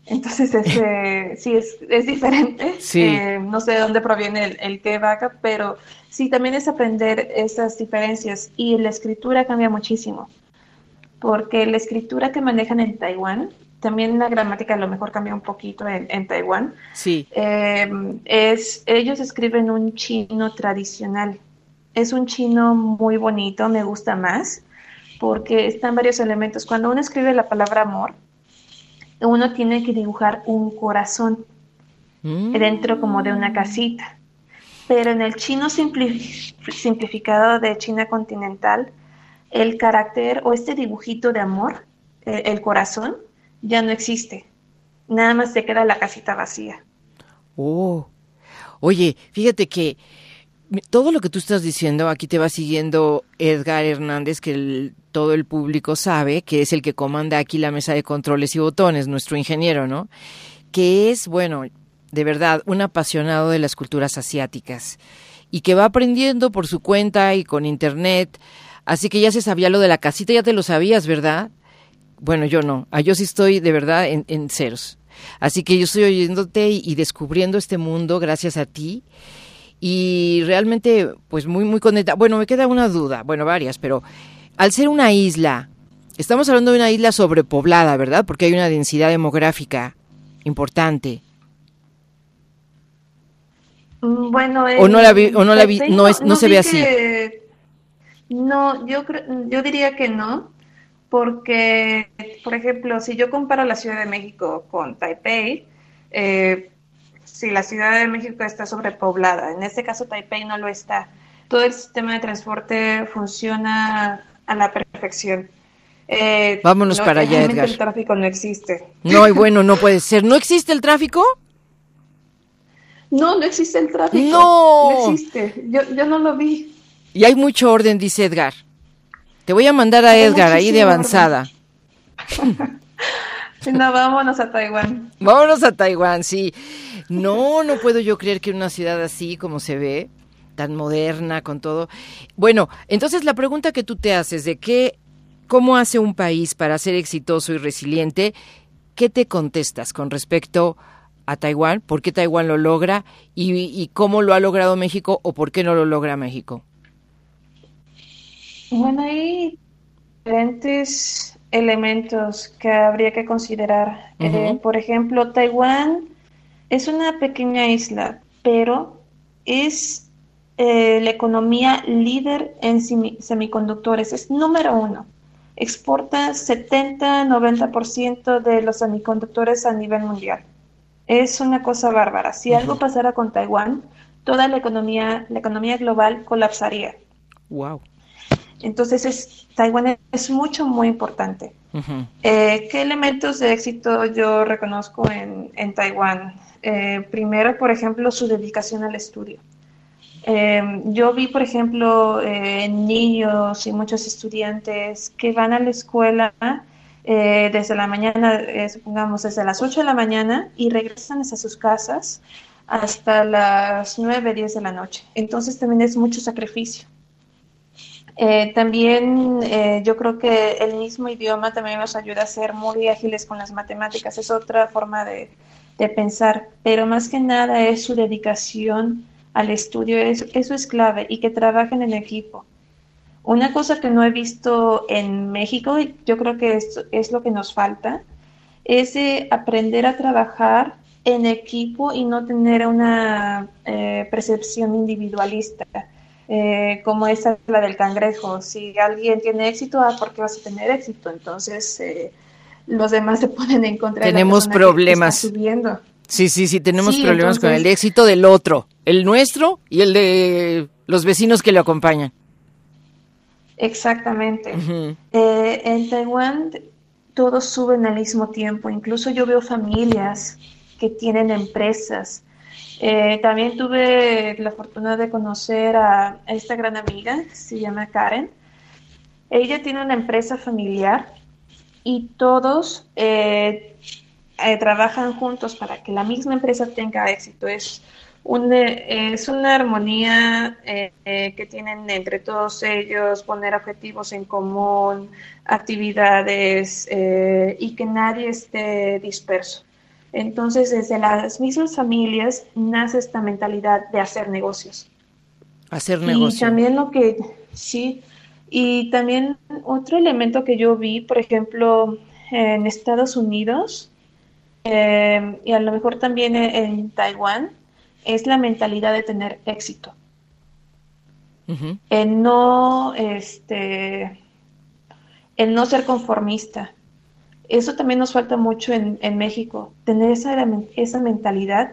Entonces, *laughs* ese, sí, es, es diferente. Eh, no sé de dónde proviene el, el que vaca, pero sí, también es aprender esas diferencias. Y la escritura cambia muchísimo, porque la escritura que manejan en Taiwán, también la gramática a lo mejor cambia un poquito en, en Taiwán. Sí. Eh, es, ellos escriben un chino tradicional. Es un chino muy bonito, me gusta más, porque están varios elementos. Cuando uno escribe la palabra amor, uno tiene que dibujar un corazón mm. dentro como de una casita. Pero en el chino simplificado de China continental, el carácter o este dibujito de amor, el, el corazón, ya no existe. Nada más se queda la casita vacía. Oh. Oye, fíjate que todo lo que tú estás diciendo, aquí te va siguiendo Edgar Hernández, que todo el público sabe, que es el que comanda aquí la mesa de controles y botones, nuestro ingeniero, ¿no? Que es, bueno, de verdad, un apasionado de las culturas asiáticas y que va aprendiendo por su cuenta y con internet. Así que ya se sabía lo de la casita, ya te lo sabías, ¿verdad? Bueno, yo no. Ah, yo sí estoy de verdad en, en ceros. Así que yo estoy oyéndote y descubriendo este mundo gracias a ti y realmente pues muy muy contenta. Bueno, me queda una duda, bueno, varias, pero al ser una isla, estamos hablando de una isla sobrepoblada, ¿verdad? Porque hay una densidad demográfica importante. Mm, bueno, o no la vi, o no la vi, no, es, no, se ve así. no, yo yo diría que no, porque, por ejemplo, si yo comparo la Ciudad de México con Taipei, eh, si la Ciudad de México está sobrepoblada. En este caso, Taipei no lo está. Todo el sistema de transporte funciona a la perfección. Eh, Vámonos para allá, Edgar. El tráfico no existe. No, y bueno, no puede ser. ¿No *laughs* existe el tráfico? No, no existe el tráfico. No. No existe. Yo, yo no lo vi. Y hay mucho orden, dice Edgar. Te voy a mandar a Edgar ahí de avanzada. no, vámonos a Taiwán. Vámonos a Taiwán, sí. No, no puedo yo creer que una ciudad así como se ve, tan moderna, con todo. Bueno, entonces la pregunta que tú te haces de qué, cómo hace un país para ser exitoso y resiliente, ¿qué te contestas con respecto a Taiwán? ¿Por qué Taiwán lo logra? ¿Y, y cómo lo ha logrado México o por qué no lo logra México? Bueno, hay diferentes elementos que habría que considerar. Eh, por ejemplo, Taiwán es una pequeña isla, pero es eh, la economía líder en semiconductores, es número uno. Exporta 70-90% de los semiconductores a nivel mundial. Es una cosa bárbara. Si algo pasara con Taiwán, toda la economía, la economía global colapsaría. Wow. Entonces, es, Taiwán es mucho, muy importante. Eh, ¿Qué elementos de éxito yo reconozco en, en Taiwán? Eh, primero, por ejemplo, su dedicación al estudio. Eh, yo vi, por ejemplo, niños y muchos estudiantes que van a la escuela desde la mañana, supongamos desde las 8 de la mañana y regresan a sus casas hasta las 9, 10 de la noche. Entonces también es mucho sacrificio. Eh, también eh, yo creo que el mismo idioma también nos ayuda a ser muy ágiles con las matemáticas, es otra forma de, pensar, pero más que nada es su dedicación al estudio, eso es clave. Y que trabajen en equipo. Una cosa que no he visto en México, y yo creo que es, es lo que nos falta, es aprender a trabajar en equipo y no tener una eh, percepción individualista eh, como esa la del cangrejo. Si alguien tiene éxito, ah, ¿por qué vas a tener éxito? Entonces eh, los demás se ponen en contra. Tenemos problemas. subiendo. Sí, sí, sí, tenemos problemas con el éxito del otro, el nuestro y el de los vecinos que lo acompañan. Exactamente. Eh, en Taiwán todos suben al mismo tiempo, incluso yo veo familias que tienen empresas eh, también tuve la fortuna de conocer a esta gran amiga, se llama Karen. Ella tiene una empresa familiar y todos eh, eh, trabajan juntos para que la misma empresa tenga éxito. Es, es una armonía que tienen entre todos ellos, poner objetivos en común, actividades y que nadie esté disperso. Entonces, desde las mismas familias nace esta mentalidad de hacer negocios. Hacer negocios. Y también lo que, sí, y también otro elemento que yo vi, por ejemplo, en Estados Unidos, eh, y a lo mejor también en Taiwán, es la mentalidad de tener éxito. En no, este, en no ser conformista, eso también nos falta mucho en, México, tener esa, esa mentalidad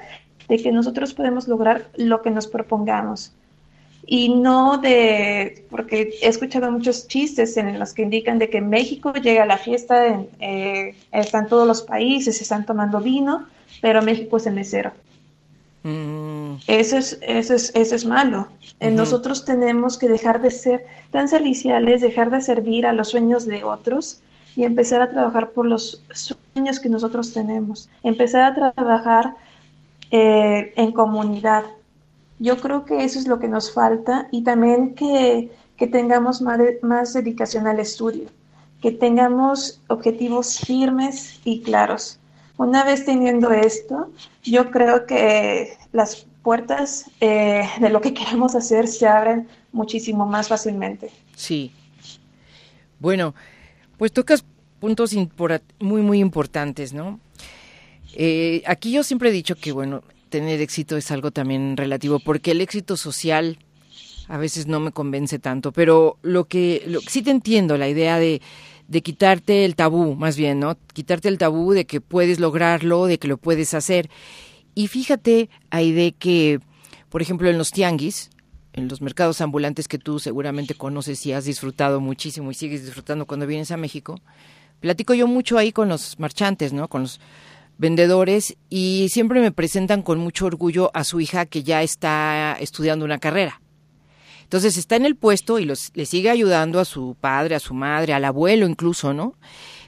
de que nosotros podemos lograr lo que nos propongamos. Y no de, porque he escuchado muchos chistes en los que indican de que México llega a la fiesta, eh, están todos los países, están tomando vino, pero México es el mesero. Mm. Eso, es, eso, es, eso es malo. Nosotros tenemos que dejar de ser tan serviciales, dejar de servir a los sueños de otros y empezar a trabajar por los sueños que nosotros tenemos, empezar a trabajar eh, en comunidad. Yo creo que eso es lo que nos falta y también que, que tengamos más, más dedicación al estudio, que tengamos objetivos firmes y claros. Una vez teniendo esto, yo creo que las puertas eh, de lo que *laughs* queremos hacer se abren muchísimo más fácilmente. Sí. Bueno, pues tocas puntos muy, muy importantes, ¿no? Eh, aquí yo siempre he dicho que, bueno, tener éxito es algo también relativo, porque el éxito social a veces no me convence tanto, pero lo que, lo, sí te entiendo, la idea de, quitarte el tabú, más bien, ¿no? Quitarte el tabú de que puedes lograrlo, de que lo puedes hacer. Y fíjate, Aide, que, por ejemplo, en los tianguis, en los mercados ambulantes que tú seguramente conoces y has disfrutado muchísimo y sigues disfrutando cuando vienes a México, platico yo mucho ahí con los marchantes, ¿no? Con los vendedores y siempre me presentan con mucho orgullo a su hija que ya está estudiando una carrera. Entonces está en el puesto y los, le sigue ayudando a su padre, a su madre, al abuelo incluso, ¿no?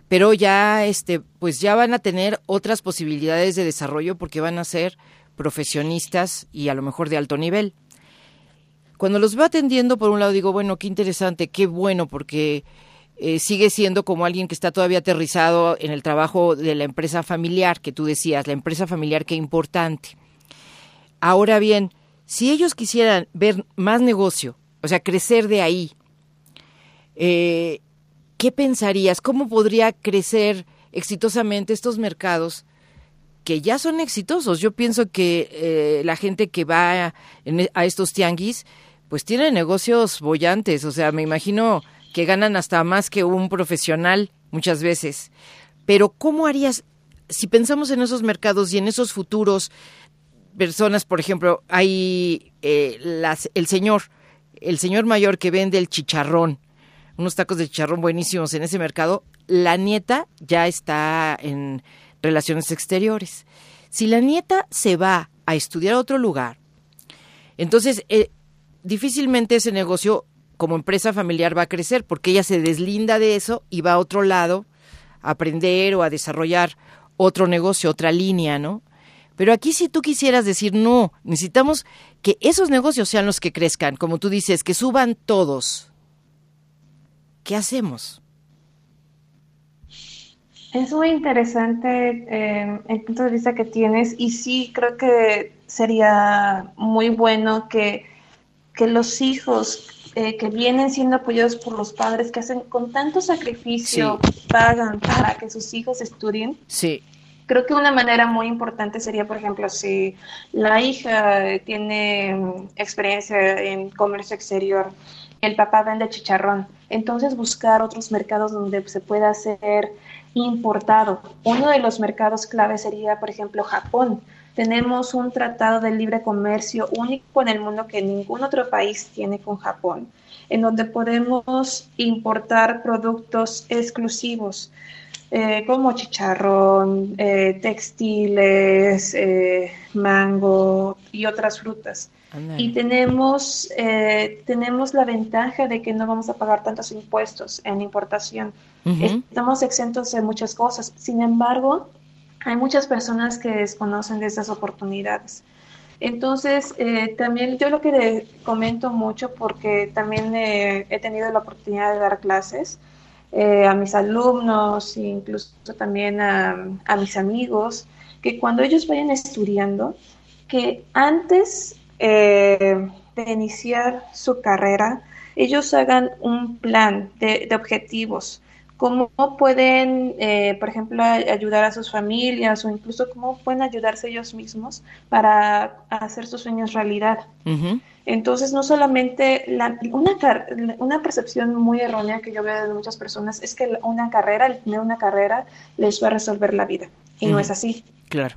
Pero ya, este, pues ya van a tener otras posibilidades de desarrollo porque van a ser profesionistas y a lo mejor de alto nivel. Cuando los veo atendiendo, por un lado digo, bueno, qué interesante, qué bueno, porque eh, sigue siendo como alguien que está todavía aterrizado en el trabajo de la empresa familiar, que tú decías, la empresa familiar, qué importante. Ahora bien, si ellos quisieran ver más negocio, o sea, crecer de ahí, eh, ¿qué pensarías? ¿Cómo podría crecer exitosamente estos mercados? Que ya son exitosos. Yo pienso que eh, la gente que va a estos tianguis, pues tiene negocios bollantes. O sea, me imagino que ganan hasta más que un profesional muchas veces. Pero ¿cómo harías, si pensamos en esos mercados y en esos futuros, personas, por ejemplo, hay eh, las, el señor el señor mayor que vende el chicharrón, unos tacos de chicharrón buenísimos en ese mercado, la nieta ya está en relaciones exteriores. Si la nieta se va a estudiar a otro lugar, entonces eh, difícilmente ese negocio como empresa familiar va a crecer porque ella se deslinda de eso y va a otro lado a aprender o a desarrollar otro negocio, otra línea, ¿no? Pero aquí si tú quisieras decir, no, necesitamos que esos negocios sean los que crezcan, como tú dices, que suban todos. ¿Qué hacemos? Es muy interesante eh, el punto de vista que tienes y sí creo que sería muy bueno que, que los hijos eh, que vienen siendo apoyados por los padres que hacen con tanto sacrificio, pagan para que sus hijos estudien. Sí. Creo que una manera muy importante sería, por ejemplo, si la hija tiene mm, experiencia en comercio exterior, el papá vende chicharrón, entonces buscar otros mercados donde se pueda hacer importado. Uno de los mercados clave sería, por ejemplo, Japón. Tenemos un tratado de libre comercio único en el mundo que ningún otro país tiene con Japón, en donde podemos importar productos exclusivos eh, como chicharrón, eh, textiles, eh, mango y otras frutas. Y tenemos, tenemos la ventaja de que no vamos a pagar tantos impuestos en importación. Estamos exentos de muchas cosas. Sin embargo, hay muchas personas que desconocen de esas oportunidades. Entonces, también yo lo que comento mucho, porque también he tenido la oportunidad de dar clases, eh, a mis alumnos, incluso también a, mis amigos, que cuando ellos vayan estudiando, que antes eh, de iniciar su carrera, ellos hagan un plan de, objetivos, cómo pueden, eh, por ejemplo, ayudar a sus familias o incluso cómo pueden ayudarse ellos mismos para hacer sus sueños realidad. Entonces, no solamente la, una, una percepción muy errónea que yo veo de muchas personas es que una carrera, el tener una carrera, les va a resolver la vida. Y no es así. Claro.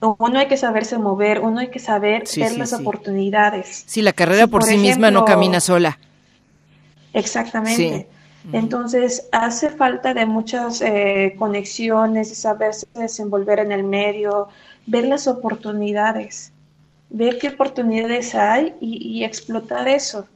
Uno hay que saberse mover, uno hay que saber ver las oportunidades. Sí, la carrera por, sí misma no camina sola. Exactamente. Entonces, hace falta de muchas eh, conexiones, saberse desenvolver en el medio, ver las oportunidades ver qué oportunidades hay y, explotar eso.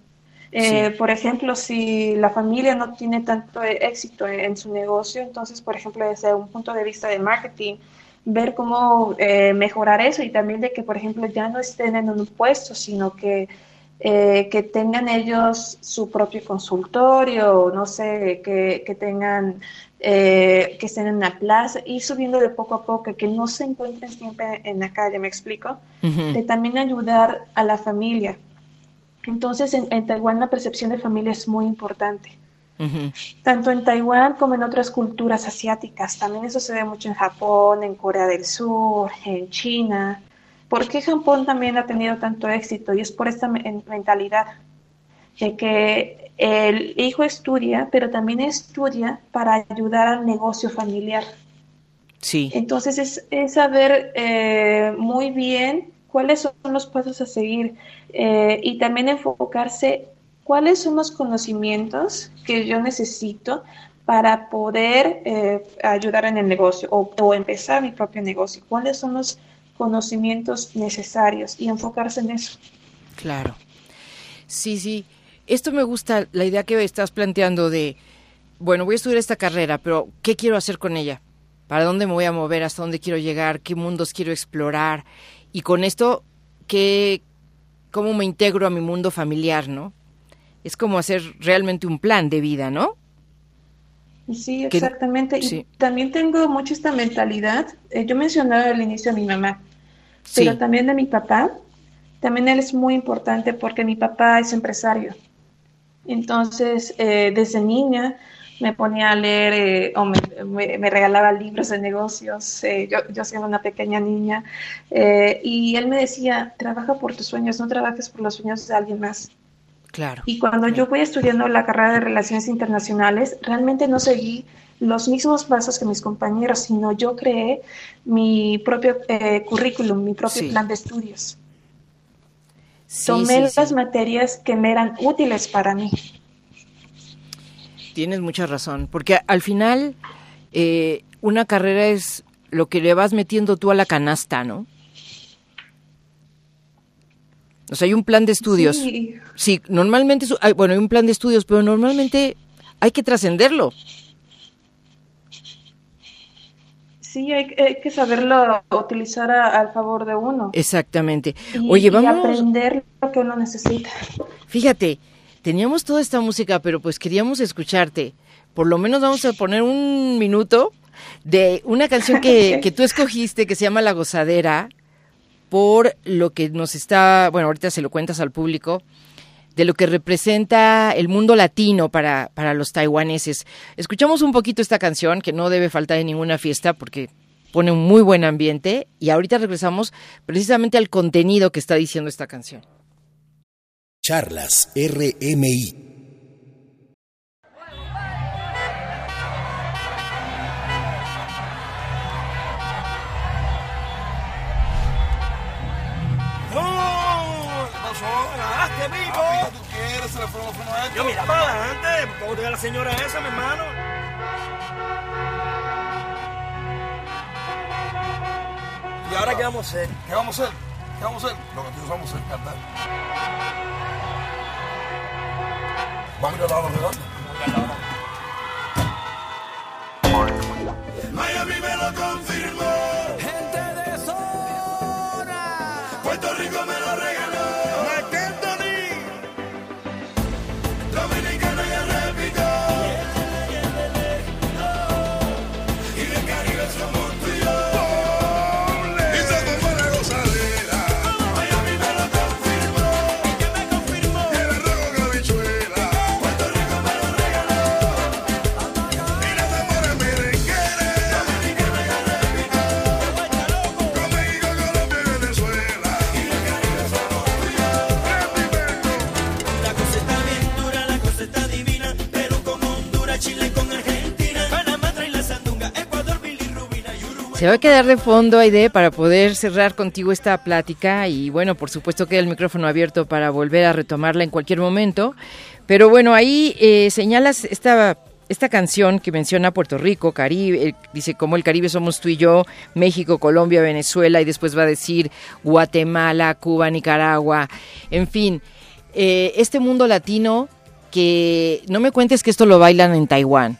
Eh, por ejemplo, si la familia no tiene tanto éxito en, su negocio, entonces, por ejemplo, desde un punto de vista de marketing, ver cómo eh, mejorar eso y también de que, por ejemplo, ya no estén en un puesto, sino que, eh, que tengan ellos su propio consultorio, no sé, que, que tengan eh, que estén en la plaza, y subiendo de poco a poco, que no se encuentren siempre en la calle, ¿me explico? De también ayudar a la familia. Entonces, en, Taiwán la percepción de familia es muy importante. Tanto en Taiwán como en otras culturas asiáticas. También eso se ve mucho en Japón, en Corea del Sur, en China. ¿Por qué Japón también ha tenido tanto éxito? Y es por esta mentalidad de que el hijo estudia, pero también estudia para ayudar al negocio familiar. Sí. Entonces es, saber eh, muy bien cuáles son los pasos a seguir eh, y también enfocarse cuáles son los conocimientos que yo necesito para poder eh, ayudar en el negocio o, o, empezar mi propio negocio. ¿Cuáles son los conocimientos necesarios y enfocarse en eso? Claro. Sí, sí esto me gusta, la idea que estás planteando de, bueno, voy a estudiar esta carrera, pero ¿qué quiero hacer con ella? ¿Para dónde me voy a mover? ¿Hasta dónde quiero llegar? ¿Qué mundos quiero explorar? Y con esto, ¿qué, ¿cómo me integro a mi mundo familiar, no? Es como hacer realmente un plan de vida, ¿no? Sí, exactamente. Y también tengo mucho esta mentalidad. Eh, yo mencionaba al inicio a mi mamá, pero también de mi papá. También él es muy importante porque mi papá es empresario. Entonces, eh, desde niña me ponía a leer eh, o me, regalaba libros de negocios, eh, yo, yo siendo una pequeña niña, y él me decía, trabaja por tus sueños, no trabajes por los sueños de alguien más. Claro. Y cuando yo voy estudiando la carrera de Relaciones Internacionales, realmente no seguí los mismos pasos que mis compañeros, sino yo creé mi propio currículum, mi propio plan de estudios. tomé sí, las sí. materias que me eran útiles para mí. Tienes mucha razón, porque al final eh, una carrera es lo que le vas metiendo tú a la canasta, ¿no? O sea, hay un plan de estudios. Sí. Sí, normalmente, hay- bueno, hay un plan de estudios, pero normalmente hay que trascenderlo. Sí, hay, hay que saberlo utilizar a- al favor de uno. Exactamente. Y, Oye, y vamos, aprender lo que uno necesita. fíjate, teníamos toda esta música, pero pues queríamos escucharte. Por lo menos vamos a poner un minuto de una canción que, *laughs* que tú escogiste que se llama La Gozadera, por lo que nos está, bueno, ahorita se lo cuentas al público, de lo que representa el mundo latino para, para los taiwaneses. Escuchamos un poquito esta canción, que no debe faltar en ninguna fiesta porque pone un muy buen ambiente, y ahorita regresamos precisamente al contenido que está diciendo esta canción. Charlas RMI. A esto? Yo mira para adelante. ¿Cómo te la señora esa, mi hermano? ¿Y ahora qué vamos a hacer? ¿Qué vamos a hacer? ¿Qué vamos a hacer? Lo que nosotros vamos a hacer cantar. Vamos a ir a la redonda. Miami me lo confirmó. Se va a quedar de fondo, Aide, para poder cerrar contigo esta plática y bueno, por supuesto queda el micrófono abierto para volver a retomarla en cualquier momento. Pero bueno, ahí eh, señalas esta, esta canción que menciona Puerto Rico, Caribe, eh, dice como el Caribe somos tú y yo, México, Colombia, Venezuela y después va a decir Guatemala, Cuba, Nicaragua, en fin, eh, este mundo latino que no me cuentes que esto lo bailan en Taiwán.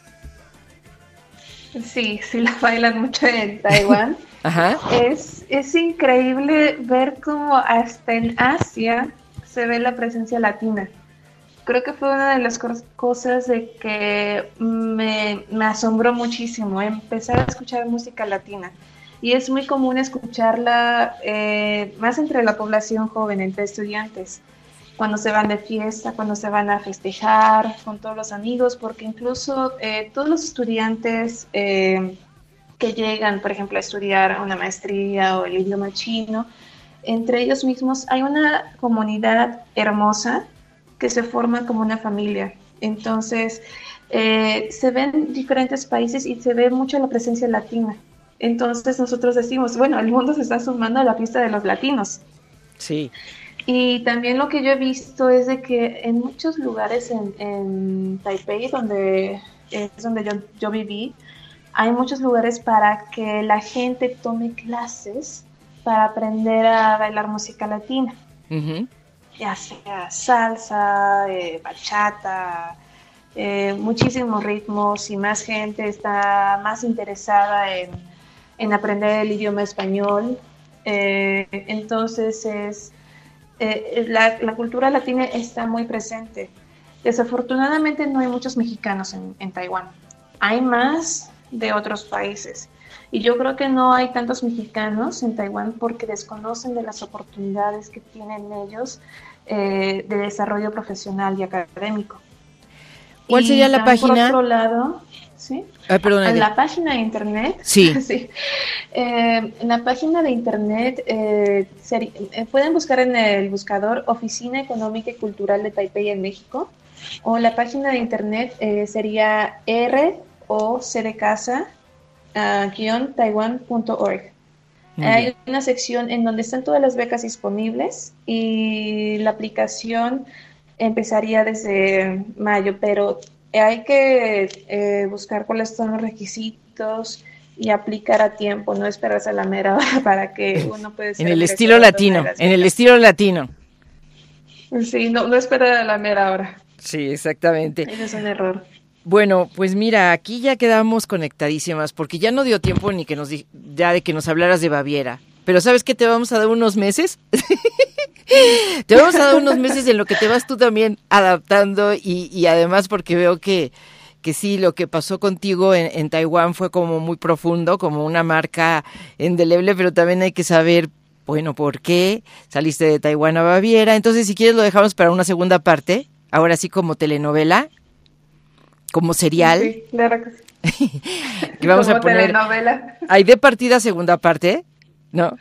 Sí, sí la bailan mucho en Taiwán. *laughs* Ajá. Es, es increíble ver cómo hasta en Asia se ve la presencia latina. Creo que fue una de las cos- cosas de que me, me asombró muchísimo, empezar a escuchar música latina. Y es muy común escucharla eh, más entre la población joven, entre estudiantes, cuando se van de fiesta, cuando se van a festejar con todos los amigos, porque incluso eh, todos los estudiantes eh, que llegan, por ejemplo, a estudiar una maestría o el idioma chino, entre ellos mismos hay una comunidad hermosa que se forma como una familia. Entonces, eh, se ven diferentes países y se ve mucho la presencia latina. Entonces nosotros decimos, bueno, el mundo se está sumando a la fiesta de los latinos. Sí. Y también lo que yo he visto es de que en muchos lugares en, en Taipei, donde es donde yo, yo viví, hay muchos lugares para que la gente tome clases para aprender a bailar música latina, Ujú. ya sea salsa, eh, bachata, eh, muchísimos ritmos y más gente está más interesada en, en aprender el idioma español. Eh, entonces es eh, la, la cultura latina está muy presente. Desafortunadamente no hay muchos mexicanos en, en Taiwán. Hay más de otros países. Y yo creo que no hay tantos mexicanos en Taiwán porque desconocen de las oportunidades que tienen ellos eh, de desarrollo profesional y académico. ¿Cuál Y sería la página? Por otro lado, ¿sí? Ah, en Aide. la página de internet. Sí. *laughs* sí. Eh, en la página de internet eh, eh, pueden buscar en el buscador Oficina Económica y Cultural de Taipei en México o la página de internet sería r o c de casa ah, guion taiwan.org. Hay una sección en donde están todas las becas disponibles y la aplicación empezaría desde mayo, pero hay que eh, buscar cuáles son los requisitos y aplicar a tiempo, no esperarse a la mera hora *laughs* para que uno pueda En el estilo latino, en el estilo latino. Sí, no, no esperar a la mera hora. Sí, exactamente. Ese es un error. Bueno, pues mira, aquí ya quedamos conectadísimas porque ya no dio tiempo ni que nos ya de que nos hablaras de Baviera. Pero ¿sabes qué te vamos a dar unos meses? *laughs* *gasps* te vamos a dar unos meses en lo que te vas tú también adaptando y, y además porque veo que, que sí, lo que pasó contigo en, en, Taiwán fue como muy profundo, como una marca indeleble, pero también hay que saber, bueno, por qué saliste de Taiwán a Baviera. Entonces, si quieres, lo dejamos para una segunda parte, ahora sí como telenovela, como serial. Sí, claro que sí. *laughs* vamos a poner. Telenovela. Hay de partida segunda parte, ¿no?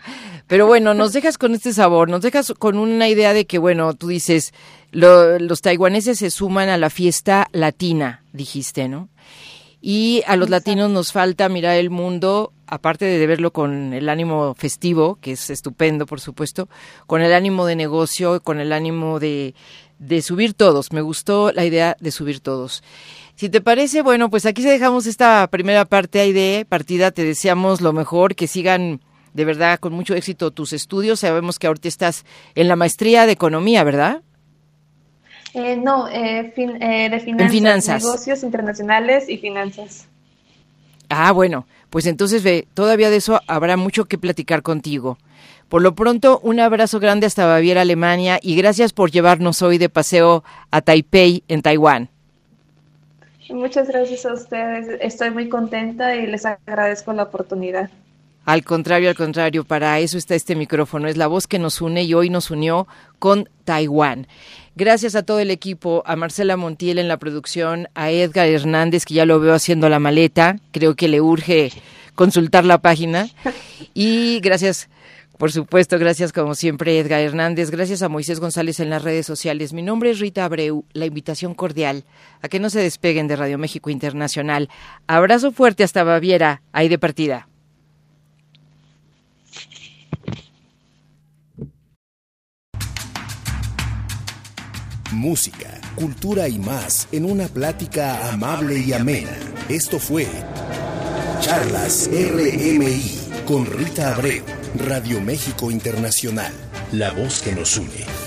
Pero bueno, nos dejas con este sabor, nos dejas con una idea de que, bueno, tú dices, lo, los taiwaneses se suman a la fiesta latina, dijiste, ¿no? Y a los Exacto. latinos nos falta mirar el mundo, aparte de verlo con el ánimo festivo, que es estupendo, por supuesto, con el ánimo de negocio, con el ánimo de, de subir todos. Me gustó la idea de subir todos. Si te parece, bueno, pues aquí dejamos esta primera parte ahí de partida. Te deseamos lo mejor, que sigan de verdad con mucho éxito tus estudios. Sabemos que ahorita estás en la maestría de economía, ¿verdad? Eh, no, eh, fin- eh, de finanzas, finanzas. negocios internacionales y finanzas. Ah, bueno, pues entonces ve, todavía de eso habrá mucho que platicar contigo. Por lo pronto, un abrazo grande hasta Baviera, Alemania, y gracias por llevarnos hoy de paseo a Taipei, en Taiwán. Muchas gracias a ustedes. Estoy muy contenta y les agradezco la oportunidad. Al contrario, al contrario, para eso está este micrófono. Es la voz que nos une y hoy nos unió con Taiwán. Gracias a todo el equipo, a Marcela Montiel en la producción, a Edgar Hernández, que ya lo veo haciendo la maleta. Creo que le urge consultar la página. Y gracias, por supuesto, gracias como siempre, Edgar Hernández. Gracias a Moisés González en las redes sociales. Mi nombre es Rita Abreu. La invitación cordial a que no se despeguen de Radio México Internacional. Abrazo fuerte hasta Baviera. Ahí de partida. Música, cultura y más en una plática amable y amena. Esto fue Charlas RMI con Rita Abreu, Radio México Internacional, la voz que nos une.